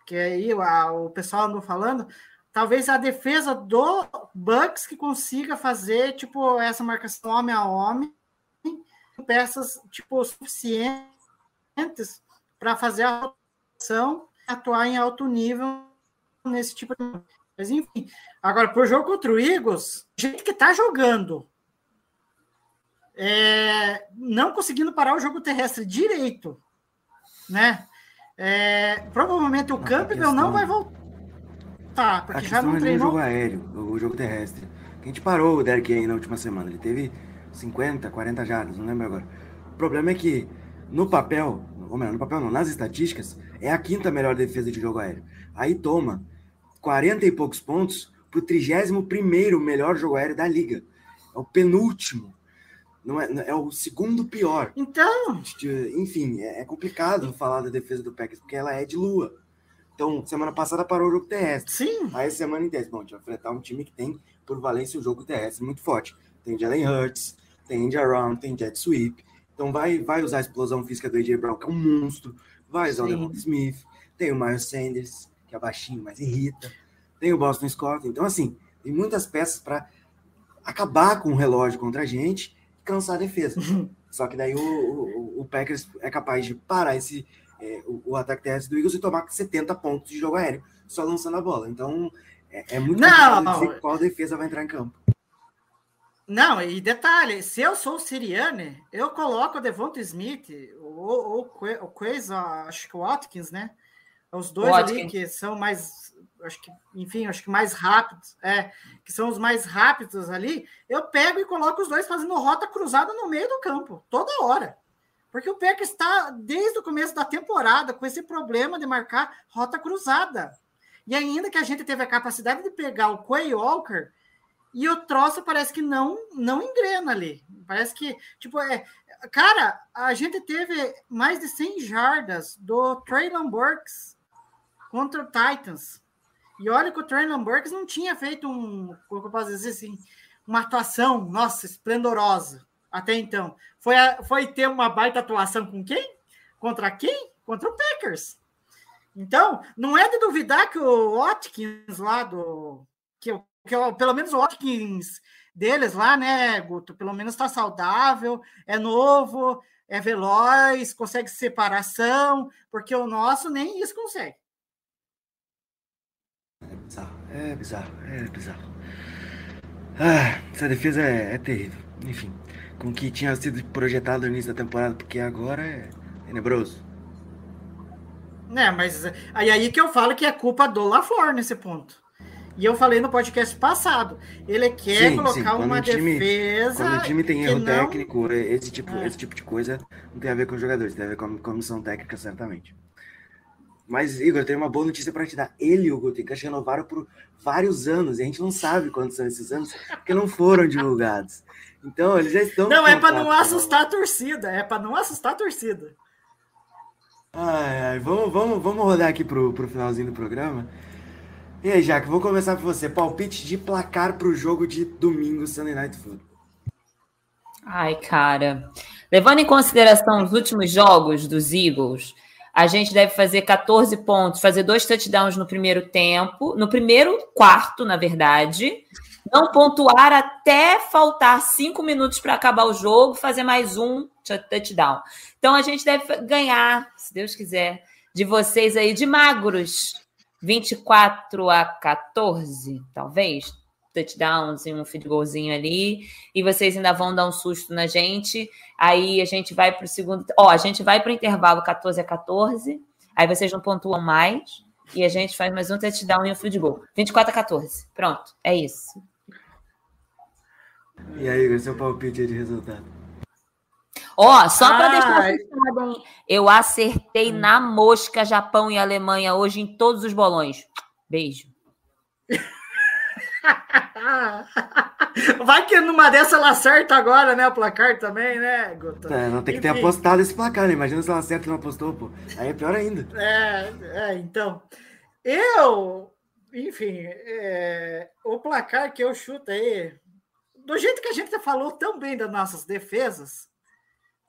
Speaker 6: que aí a- o pessoal andou falando, talvez a defesa do Bucks que consiga fazer tipo essa marcação homem a homem, peças tipo suficientes para fazer a rotação, atuar em alto nível nesse tipo de mas enfim, agora pro jogo contra o Eagles, o jeito que tá jogando, é, não conseguindo parar o jogo terrestre direito, né? É, provavelmente o Campbell não vai voltar, porque já não
Speaker 4: é nem o
Speaker 6: treinou.
Speaker 4: jogo aéreo, o jogo terrestre. A gente parou o Derrick Henry na última semana. Ele teve 50, 40 jardas, não lembro agora. O problema é que no papel, ou melhor, no papel não, nas estatísticas, é a quinta melhor defesa de jogo aéreo. Aí toma 40 e poucos pontos pro 31º melhor jogo aéreo da liga. É o penúltimo. Não é, é o segundo pior.
Speaker 6: Então,
Speaker 4: Enfim, é é complicado falar da defesa do Packers, porque ela é de lua. Então, semana passada parou o jogo terrestre.
Speaker 6: sim,
Speaker 4: Aí semana inteira, bom, a gente vai enfrentar um time que tem por valência o jogo terrestre muito forte. Tem Jalen Hurts, tem Andy Around, tem Jet Sweep. Então vai, vai usar a explosão física do AJ Brown, que é um monstro. Vai usar o
Speaker 6: Sim.
Speaker 4: Devonta Smith. Tem o Miles Sanders, que é baixinho, mas irrita. Tem o Boston Scott. Então, assim, tem muitas peças para acabar com o relógio contra a gente e cansar a defesa. Só que daí o, o, o Packers é capaz de parar esse, é, o, o ataque terrestre do Eagles e tomar 70 pontos de jogo aéreo só lançando a bola. Então é, é muito
Speaker 6: Não!
Speaker 4: dizer qual defesa vai entrar em campo.
Speaker 6: Não, e detalhe, se eu sou o Siriane, eu coloco o Devonta Smith ou, ou o Quez, acho que o Watkins, né? Os dois ali que são mais, acho que, enfim, acho que mais rápidos, é, que são os mais rápidos ali, eu pego e coloco os dois fazendo rota cruzada no meio do campo, toda hora. Porque o Packers está, desde o começo da temporada, com esse problema de marcar rota cruzada. E ainda que a gente teve a capacidade de pegar o Quay Walker, e o troço parece que não não engrena ali. Parece que, tipo, é. Cara, a gente teve mais de 100 jardas do Traylon Burks contra o Titans. E olha que o Traylon Burks não tinha feito um, como eu posso dizer assim, uma atuação, nossa, esplendorosa até então. Foi, a- foi ter uma baita atuação com quem? Contra quem? Contra o Packers. Então, não é de duvidar que o Watkins lá do. Que, que pelo menos o Watkins deles lá, né, Guto? Pelo menos está saudável, é novo, é veloz, consegue separação, porque o nosso nem isso consegue.
Speaker 4: É bizarro, é bizarro, é bizarro. Ah, essa defesa é, é terrível. Enfim, com o que tinha sido projetado no início da temporada, porque agora é tenebroso.
Speaker 6: Né, mas aí, aí que eu falo que é culpa do LaFleur nesse ponto. E eu falei no podcast passado, ele quer
Speaker 4: Sim,
Speaker 6: colocar
Speaker 4: sim,
Speaker 6: uma
Speaker 4: time-
Speaker 6: defesa.
Speaker 4: Quando o time tem
Speaker 6: que
Speaker 4: erro
Speaker 6: não-
Speaker 4: técnico, esse tipo,
Speaker 6: É.
Speaker 4: esse tipo de coisa não tem a ver com os jogadores, tem a ver com a comissão técnica, certamente. Mas, Igor, eu tenho uma boa notícia para te dar. Ele e o Gutenkast renovaram por vários anos, e a gente não sabe quantos são esses anos, porque não foram divulgados. Então, eles já estão.
Speaker 6: Não,
Speaker 4: com
Speaker 6: é para não assustar a torcida, é para não assustar a torcida.
Speaker 4: Ai, ai, vamos, vamos, vamos rodar aqui pro, pro finalzinho do programa. E aí, Jaque, vou começar por você. Palpite de placar pro jogo de domingo, Sunday Night Football.
Speaker 5: Ai, cara. Levando em consideração os últimos jogos dos Eagles, a gente deve fazer 14 pontos, fazer dois touchdowns no primeiro tempo, no primeiro quarto, na verdade. Não pontuar até faltar cinco minutos para acabar o jogo, fazer mais um touchdown. Então a gente deve ganhar, se Deus quiser, de vocês aí de magros. 24 a 14, talvez. Touchdowns e um field goalzinho ali. E vocês ainda vão dar um susto na gente. Aí a gente vai para o segundo. Ó, a gente vai para o intervalo 14 a 14. Aí vocês não pontuam mais. E a gente faz mais um touchdown e um field goal. 24 a 14. Pronto, é isso.
Speaker 4: E aí, seu palpite de resultado.
Speaker 5: Ó, só para deixar registrado, hein? Eu acertei na mosca Japão e Alemanha hoje em todos os bolões. Beijo.
Speaker 6: Vai que numa dessa ela acerta agora, né? O placar também, né, Guto?
Speaker 4: É, não tem que ter
Speaker 6: Enfim.
Speaker 4: apostado esse placar, né? Imagina se ela acerta e não apostou, pô. Aí é pior ainda.
Speaker 6: É, é, então. Eu, enfim, é, o placar que eu chuto aí, do jeito que a gente falou tão bem das nossas defesas,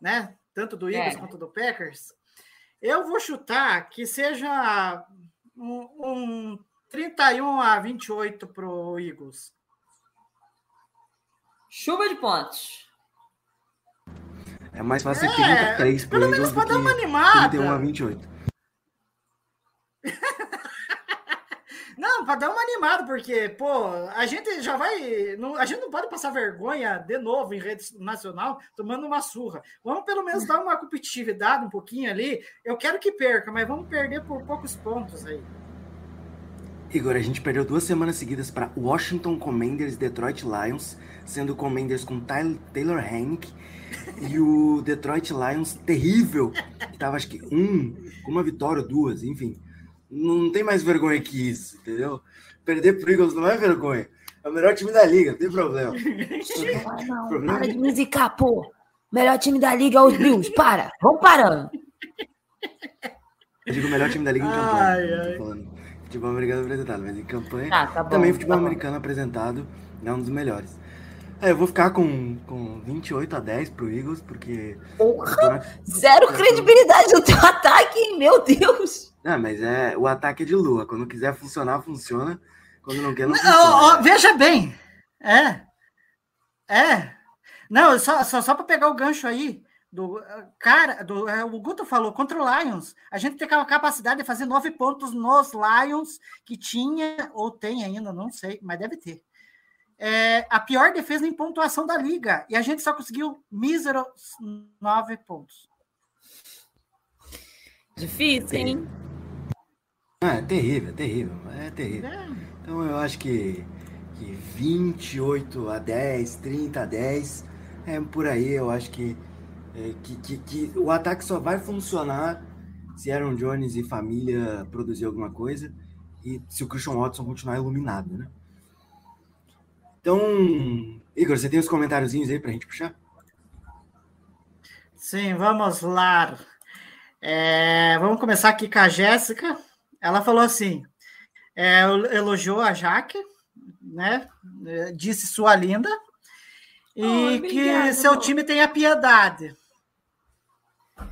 Speaker 6: né? Tanto do Eagles
Speaker 5: É.
Speaker 6: quanto do Packers, eu vou chutar que seja um, um 31 a 28 pro Eagles.
Speaker 5: Chuva de pontos.
Speaker 4: É mais fácil
Speaker 6: É,
Speaker 4: ser 33 pro
Speaker 6: pelo menos
Speaker 4: do
Speaker 6: dar uma animada.
Speaker 4: 31 a 28.
Speaker 6: Não, para dar uma animada, porque, pô, a gente já vai. não- a gente não pode passar vergonha de novo em rede nacional tomando uma surra. Vamos pelo menos dar uma competitividade um pouquinho ali. Eu quero que perca, mas vamos perder por poucos pontos aí.
Speaker 4: Igor, a gente perdeu duas semanas seguidas para Washington Commanders e Detroit Lions, sendo o Commanders com Tyler, Taylor Hank e o Detroit Lions terrível, que tava acho que um, uma vitória ou duas, enfim. Não tem mais vergonha que isso, entendeu? Perder pro Eagles não é vergonha. É o melhor time da liga, não tem problema.
Speaker 5: não,
Speaker 4: Problema
Speaker 5: para de me zicar, pô. Melhor time da liga é os Bills. Para, vamos parando.
Speaker 4: Eu digo o melhor time da liga em
Speaker 6: Ai,
Speaker 4: campanha.
Speaker 6: ai.
Speaker 4: Não tô falando futebol americano apresentado, mas em campanha.
Speaker 5: Ah, tá bom.
Speaker 4: Também
Speaker 5: tá
Speaker 4: futebol
Speaker 5: bom.
Speaker 4: americano apresentado é um dos melhores. É, eu vou ficar com, com 28 a 10 pro Eagles, porque.
Speaker 5: Porra, zero credibilidade no teu ataque, meu Deus.
Speaker 4: Ah, mas é o ataque é de lua. Quando quiser funcionar, funciona. Quando não quer, não
Speaker 6: Ó,
Speaker 4: funciona.
Speaker 6: ó, veja bem. É. É. Não, só, só, só para pegar o gancho aí. Do, cara, do, é, o Guto falou contra o Lions. A gente tem a capacidade de fazer nove pontos nos Lions, que tinha, ou tem ainda, não sei, mas deve ter. é, a pior defesa em pontuação da liga. E a gente só conseguiu míseros nove pontos.
Speaker 5: Difícil, hein?
Speaker 4: Ah, é terrível, é terrível, é terrível.
Speaker 6: É.
Speaker 4: Então eu acho que, que 28 a 10, 30 a 10, é por aí, eu acho que, é, que, que, que o ataque só vai funcionar se Aaron Jones e família produzir alguma coisa e se o Christian Watson continuar iluminado, né? Então, Igor, você tem os comentáriozinhos aí pra gente puxar?
Speaker 6: Sim, vamos lá. É, vamos começar aqui com a Jéssica. Ela falou assim: é, elogiou a Jaque, né? Disse sua linda. E
Speaker 5: Ai,
Speaker 6: que seu time tenha piedade.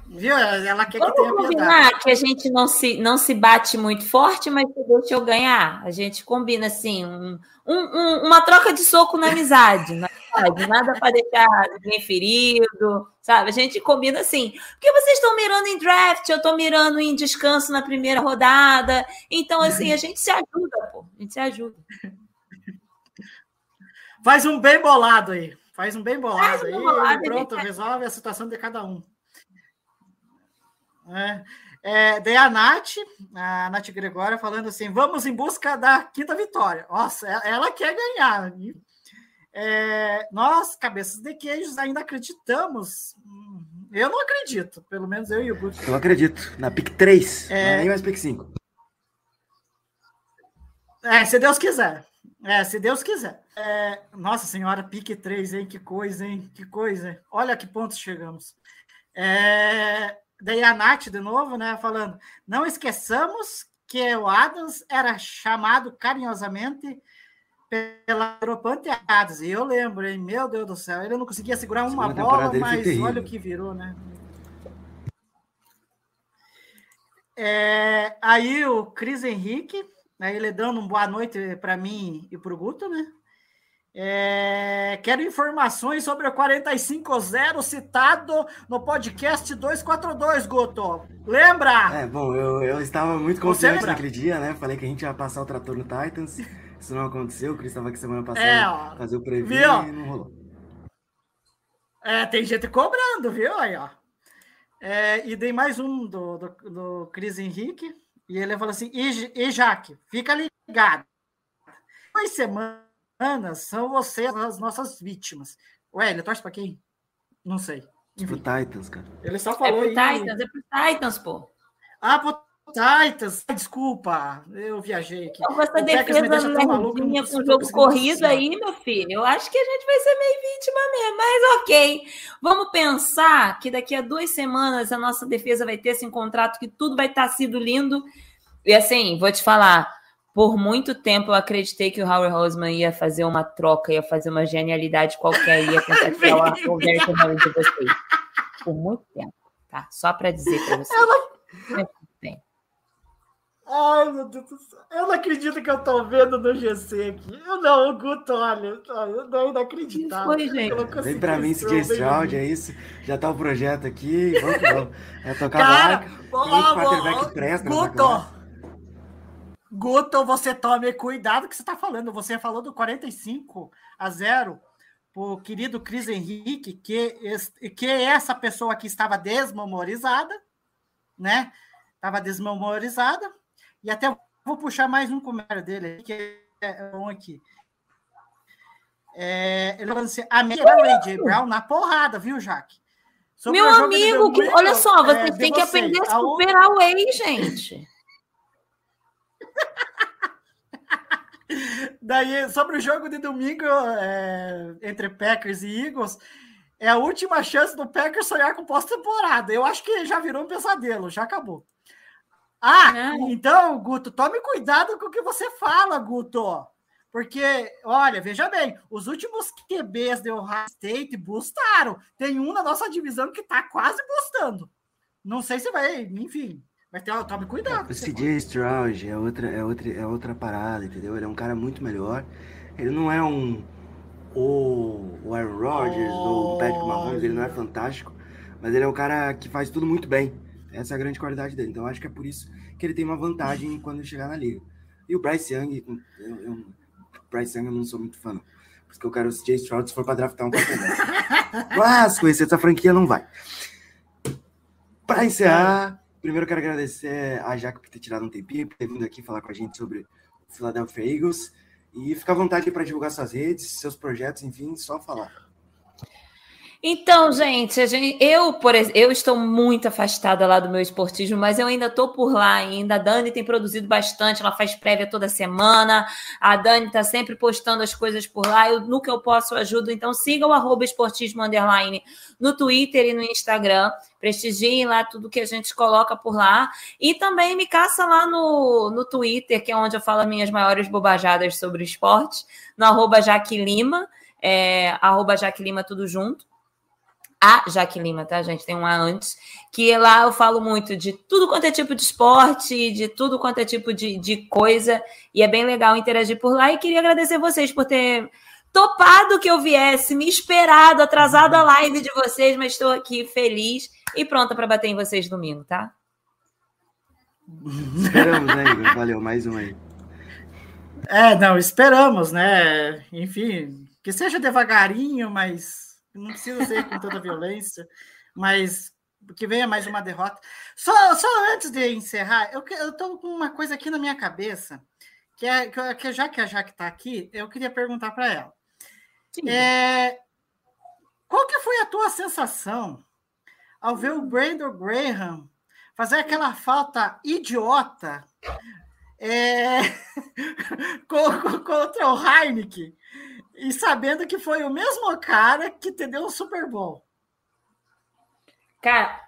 Speaker 6: Viu? Ela quer que
Speaker 5: Vamos
Speaker 6: tenha piedade.
Speaker 5: combinar que a gente não se, não se bate muito forte, mas você deixa eu ganhar. A gente combina assim, um, um- um- uma troca de soco na amizade. Na amizade. Nada para deixar ninguém ferido, sabe? A gente combina assim. Porque vocês estão mirando em draft, eu estou mirando em descanso na primeira rodada. Então, assim, a gente se ajuda, pô. A gente se ajuda.
Speaker 6: Faz um bem bolado aí. Faz um bem bolado
Speaker 5: um
Speaker 6: aí.
Speaker 5: bolado,
Speaker 6: e pronto, resolve a situação de cada um. É, é, daí a Nath, a Nath Gregória, falando assim: vamos em busca da quinta vitória. Nossa, ela, ela quer ganhar. É, nós, cabeças de queijos, ainda acreditamos. Hum, Eu não acredito, pelo menos eu e o Guto.
Speaker 4: Eu acredito, na pick 3,
Speaker 6: É.
Speaker 4: é nem mais pick 5.
Speaker 6: É, se Deus quiser. É, se Deus quiser. É, nossa senhora, pique 3, hein? Que coisa, hein? Que coisa. hein? Olha que pontos chegamos. É, daí a Nath, de novo, né? Falando, não esqueçamos que o Adams era chamado carinhosamente pela Dropante Adams. E eu lembro, hein? Meu Deus do céu, ele não conseguia segurar uma bola, mas olha o que virou, né? É, aí o Cris Henrique, né, ele dando um boa noite para mim e para o Guto, né? É, quero informações sobre o 45-0 citado no podcast 242, Guto. Lembra?
Speaker 4: É, bom, eu, eu estava muito confiante naquele dia, né? Falei que a gente ia passar o trator no Titans. Isso não aconteceu. O Cris estava aqui semana passada
Speaker 6: É, ó.
Speaker 4: fazer o preview
Speaker 6: Viu?
Speaker 4: e não rolou.
Speaker 6: É, tem gente cobrando, viu? Aí, ó. É, e dei mais um do, do, do Cris Henrique. E ele falou assim: e, e Jaque, fica ligado. Duas semanas são vocês as nossas vítimas. Ué, ele torce para quem? Não sei.
Speaker 4: Pro
Speaker 6: Enfim,
Speaker 4: Titans, cara.
Speaker 6: ele só
Speaker 5: É
Speaker 6: falou
Speaker 5: pro
Speaker 6: aí.
Speaker 5: Titans, é pro Titans, pô.
Speaker 6: Ah, pro Titans. Desculpa, eu viajei aqui.
Speaker 5: Então, essa
Speaker 6: O Packers me
Speaker 5: defesa
Speaker 6: deixa tão maluco,
Speaker 5: com jogo
Speaker 6: consigo
Speaker 5: corrido aí, meu filho, eu acho que a gente vai ser meio vítima mesmo, mas ok. Vamos pensar que daqui a duas semanas a nossa defesa vai ter esse contrato que tudo vai estar sido lindo. E assim, vou te falar, por muito tempo eu acreditei que o Howard Roseman ia fazer uma troca, ia fazer uma genialidade qualquer, ia contatar o Derrick Henry de vocês. Por muito tempo, tá? Só para dizer para vocês. Bem,
Speaker 6: Ai, meu Deus do céu. Eu não acredito que eu tô vendo no GC aqui. Eu não, o Guto, olha, eu não, inacreditável.
Speaker 5: Que foi, gente?
Speaker 4: Vem pra mim,
Speaker 6: isso, eu
Speaker 4: Stroud,
Speaker 6: bem-
Speaker 4: é isso. Já tá o projeto aqui. Vamos que vamos. É tocar
Speaker 6: Cara,
Speaker 4: barca.
Speaker 6: ó,
Speaker 4: presta
Speaker 6: Guto,
Speaker 4: classe.
Speaker 6: Guto, você tome cuidado que você tá falando. Você falou do 45 a 0 pro querido Cris Henrique, que, que essa pessoa aqui estava desmemorizada, né? Estava desmemorizada. E até vou puxar mais um comentário dele, que é um aqui. É, ele falou assim: a minha o AJ Brown na porrada, viu, Jaque? Sobre
Speaker 5: Meu
Speaker 6: o
Speaker 5: amigo, que- olha só,
Speaker 6: é,
Speaker 5: vocês
Speaker 6: de
Speaker 5: têm que aprender a
Speaker 6: o-
Speaker 5: superar o ex, gente.
Speaker 6: Daí, sobre o jogo de domingo é, entre Packers e Eagles, é a última chance do Packers sonhar com pós-temporada. Eu acho que já virou um pesadelo, já acabou. Ah,
Speaker 5: Não.
Speaker 6: então, Guto, tome cuidado com o que você fala, Guto. Porque, olha, veja bem, os últimos QBs de Ohio State bustaram. Tem um na nossa divisão que tá quase bustando. Não sei se vai, enfim. Mas tem, tome cuidado.
Speaker 4: O CJ Stroud é outra, é, outra, é outra parada, entendeu? Ele é um cara muito melhor. Ele não é um. O, o Aaron Rodgers ou o Patrick Mahomes, ele não é fantástico. Mas ele é um cara que faz tudo muito bem. Essa é a grande qualidade dele. Então acho que é por isso que ele tem uma vantagem quando ele chegar na liga. E o Bryce Young, eu, eu, Bryce Young eu não sou muito fã, não. Porque eu quero o CJ Stroud se for pra draftar um quarterback. Mas conhecer essa franquia não vai. Para encerrar, primeiro quero agradecer a Jaque por ter tirado um tempinho, por ter vindo aqui falar com a gente sobre o Philadelphia Eagles. E fica à vontade para divulgar suas redes, seus projetos, enfim, só falar.
Speaker 5: Então, gente, gente- eu, por eu estou muito afastada lá do meu esportismo, mas eu ainda estou por lá ainda. A Dani tem produzido bastante, ela faz prévia toda semana. A Dani está sempre postando as coisas por lá. Eu, no que eu posso, eu ajudo. Então, siga o arroba esportismo underline no Twitter e no Instagram. Prestigiem lá tudo que a gente coloca por lá. E também me caça lá no, no Twitter, que é onde eu falo as minhas maiores bobajadas sobre esporte, no arroba Jaque Lima, é, arroba Jaque Lima tudo junto a Jaque Lima, tá, gente? Tem um A antes. Que lá eu falo muito de tudo quanto é tipo de esporte, de tudo quanto é tipo de, de coisa. E é bem legal interagir por lá. E queria agradecer vocês por ter topado que eu viesse, me esperado, atrasado a live de vocês, mas estou aqui feliz e pronta para bater em vocês domingo, tá?
Speaker 4: Esperamos, né, Igor? Valeu, mais um aí.
Speaker 6: É, não, esperamos, né? Enfim, que seja devagarinho, mas não precisa ser com toda violência, mas que venha mais uma derrota. Só, só antes de encerrar, eu, tô com uma coisa aqui na minha cabeça, que é que, já que a Jaque está aqui, eu queria perguntar para ela. É, qual que foi a tua sensação ao ver o Brandon Graham fazer aquela falta idiota é, co- co- contra o Heineken e sabendo que foi o mesmo cara que te deu o Super Bowl?
Speaker 5: Cara,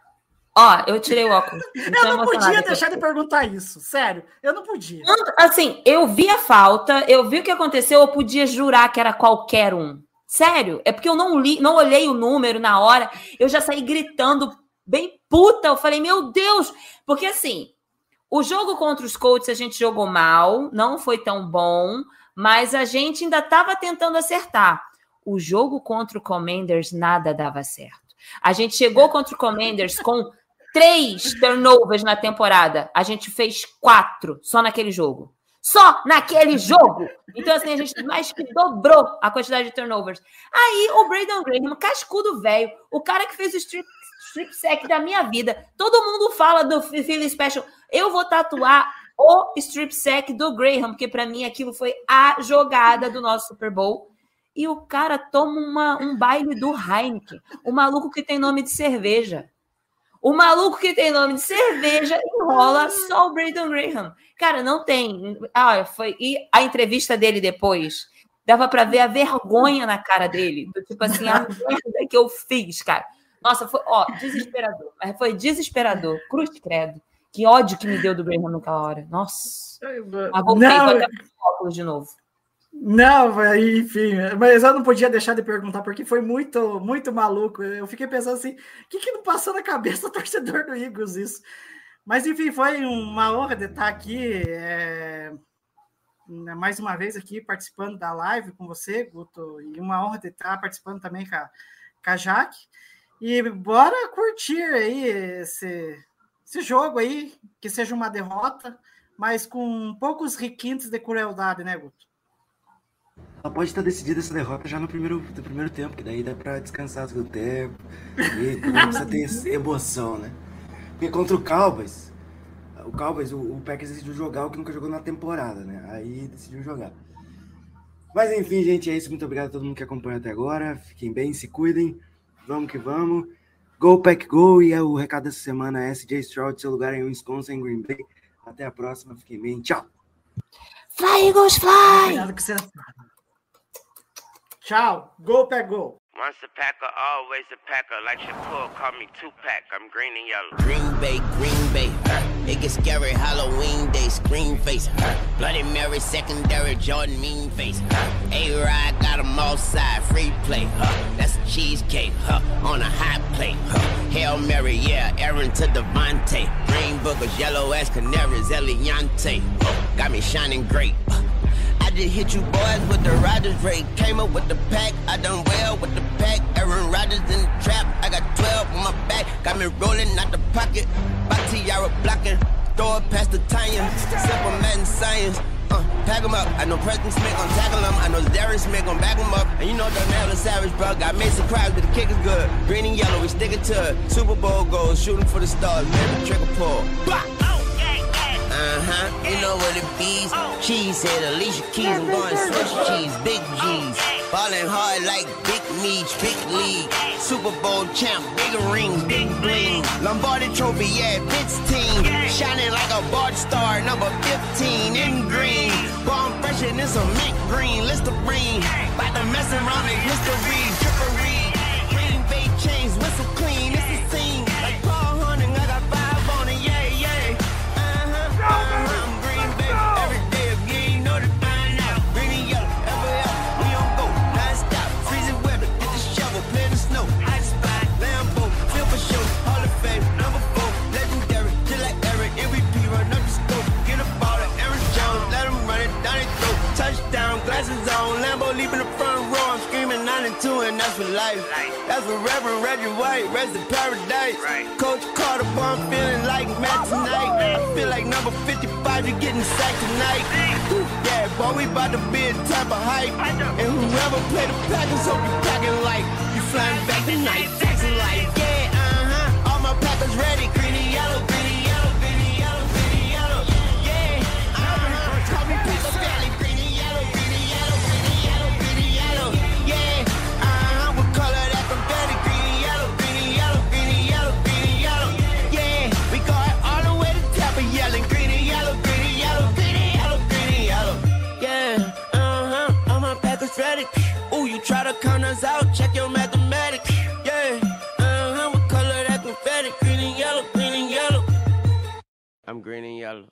Speaker 5: ó, eu tirei o óculos.
Speaker 6: Eu
Speaker 5: Tô
Speaker 6: não podia deixar de perguntar isso, sério, eu não podia.
Speaker 5: Assim, eu vi a falta, eu vi o que aconteceu, eu podia jurar que era qualquer um. Sério, é porque eu não li, não olhei o número na hora, eu já saí gritando bem puta. Eu falei, meu Deus, porque assim, o jogo contra os Colts a gente jogou mal, não foi tão bom, mas a gente ainda estava tentando acertar. O jogo contra o Commanders nada dava certo. A gente chegou contra o Commanders com três turnovers na temporada. A gente fez quatro só naquele jogo. Só naquele jogo! Então, assim, a gente mais que dobrou a quantidade de turnovers. Aí, o Braden Graham, cascudo velho, o cara que fez o strip, strip sack da minha vida. Todo mundo fala do Philly Special. Eu vou tatuar o strip sack do Graham, porque para mim aquilo foi a jogada do nosso Super Bowl. E o cara toma uma- um baile do Heineken. O maluco que tem nome de cerveja. O maluco que tem nome de cerveja enrola só o Braden Graham. Cara, não tem. Ah, foi. E a entrevista dele depois dava pra ver a vergonha na cara dele. Tipo assim, a merda que eu fiz, cara. Nossa, foi, ó, desesperador. Foi desesperador. Cruz credo. Que ódio que me deu do Graham naquela hora. Nossa. Mas voltei,
Speaker 6: Não,
Speaker 5: até óculos de novo.
Speaker 6: Não, enfim, mas eu não podia deixar de perguntar porque foi muito, muito maluco. Eu fiquei pensando assim, o que, que não passou na cabeça do torcedor do Eagles isso? Mas enfim, foi uma honra de estar aqui, é, mais uma vez aqui participando da live com você, Guto, e uma honra de estar participando também com a, com a Jaque. E bora curtir aí esse, esse jogo aí, que seja uma derrota, mas com poucos requintes de crueldade, né, Guto?
Speaker 4: Ela pode estar decidida essa derrota já no primeiro, no primeiro tempo, que daí dá pra descansar o tempo. E precisa ter emoção, né? Porque contra o Cowboys, o Cowboys, o, o Packers decidiu jogar o que nunca jogou na temporada, né? Aí decidiu jogar. Mas enfim, gente, é isso. Muito obrigado a todo mundo que acompanhou até agora. Fiquem bem, se cuidem. Vamos que vamos. Go Pack Go! E é o recado dessa semana é SJ Stroud, seu lugar em Wisconsin, Green Bay. Até a próxima. Fiquem bem. Tchau!
Speaker 5: Fly, Eagles, fly!
Speaker 6: Tchau. Gol, pegou.
Speaker 7: Once a packer, always a packer. Like Shakur, call me Tupac. I'm green and yellow.
Speaker 8: Green Bay, Green Bay? It gets scary Halloween day, scream face? Bloody Mary, secondary, Jordan, mean face, huh? A-Rod got 'em all side, free play, huh? That's a cheesecake, huh? On a hot plate, huh? Hail Mary, yeah, Aaron to Devontae. Green boogers, yellow ass canaries, Eliante? Got me shining great. I just hit you boys with the Rodgers rate. Came up with the pack. I done well with the pack. Aaron Rodgers in the trap. I got 12 on my back. Got me rolling out the pocket. by tiara blocking. Throw it past the tire. Simple and science. Uh, pack 'em up. I know Preston Smith gon' tackle him. I know Darius Smith gon' back him up. And you know Darnell is savage, bro. Got Mason Crabs, but the kick is good. Green and yellow, we sticking to it. Super Bowl goals, shooting for the stars, man. The trigger pull. Bah! Uh-huh, you know what it be. Cheese head, Alicia Keys, I'm going Swiss cheese, big G's. Ballin' hard like Big Meech, big league. Super Bowl champ, big rings, big bling. Lombardi trophy, yeah, 15. Shining like a bard star, number 15 in green. Bomb freshin' in some mint green, Listerine. About to mess around in history, trickery. Lambo leaving the front row. I'm screaming 92 and that's for life. That's for Reverend Reggie White, rest in paradise. Coach Carter, boy, I'm feeling like Matt tonight. I feel like number 55, you're getting sacked tonight. Yeah, boy, we about to be a type of hype. And whoever play the Packers, hope you packing light. You flying back tonight, Jackson light. Yeah, uh-huh, all my Packers ready. Green to out, check your mathematics. Yeah, uh-huh, we color that confetti. Green and yellow, green and yellow. I'm green and yellow.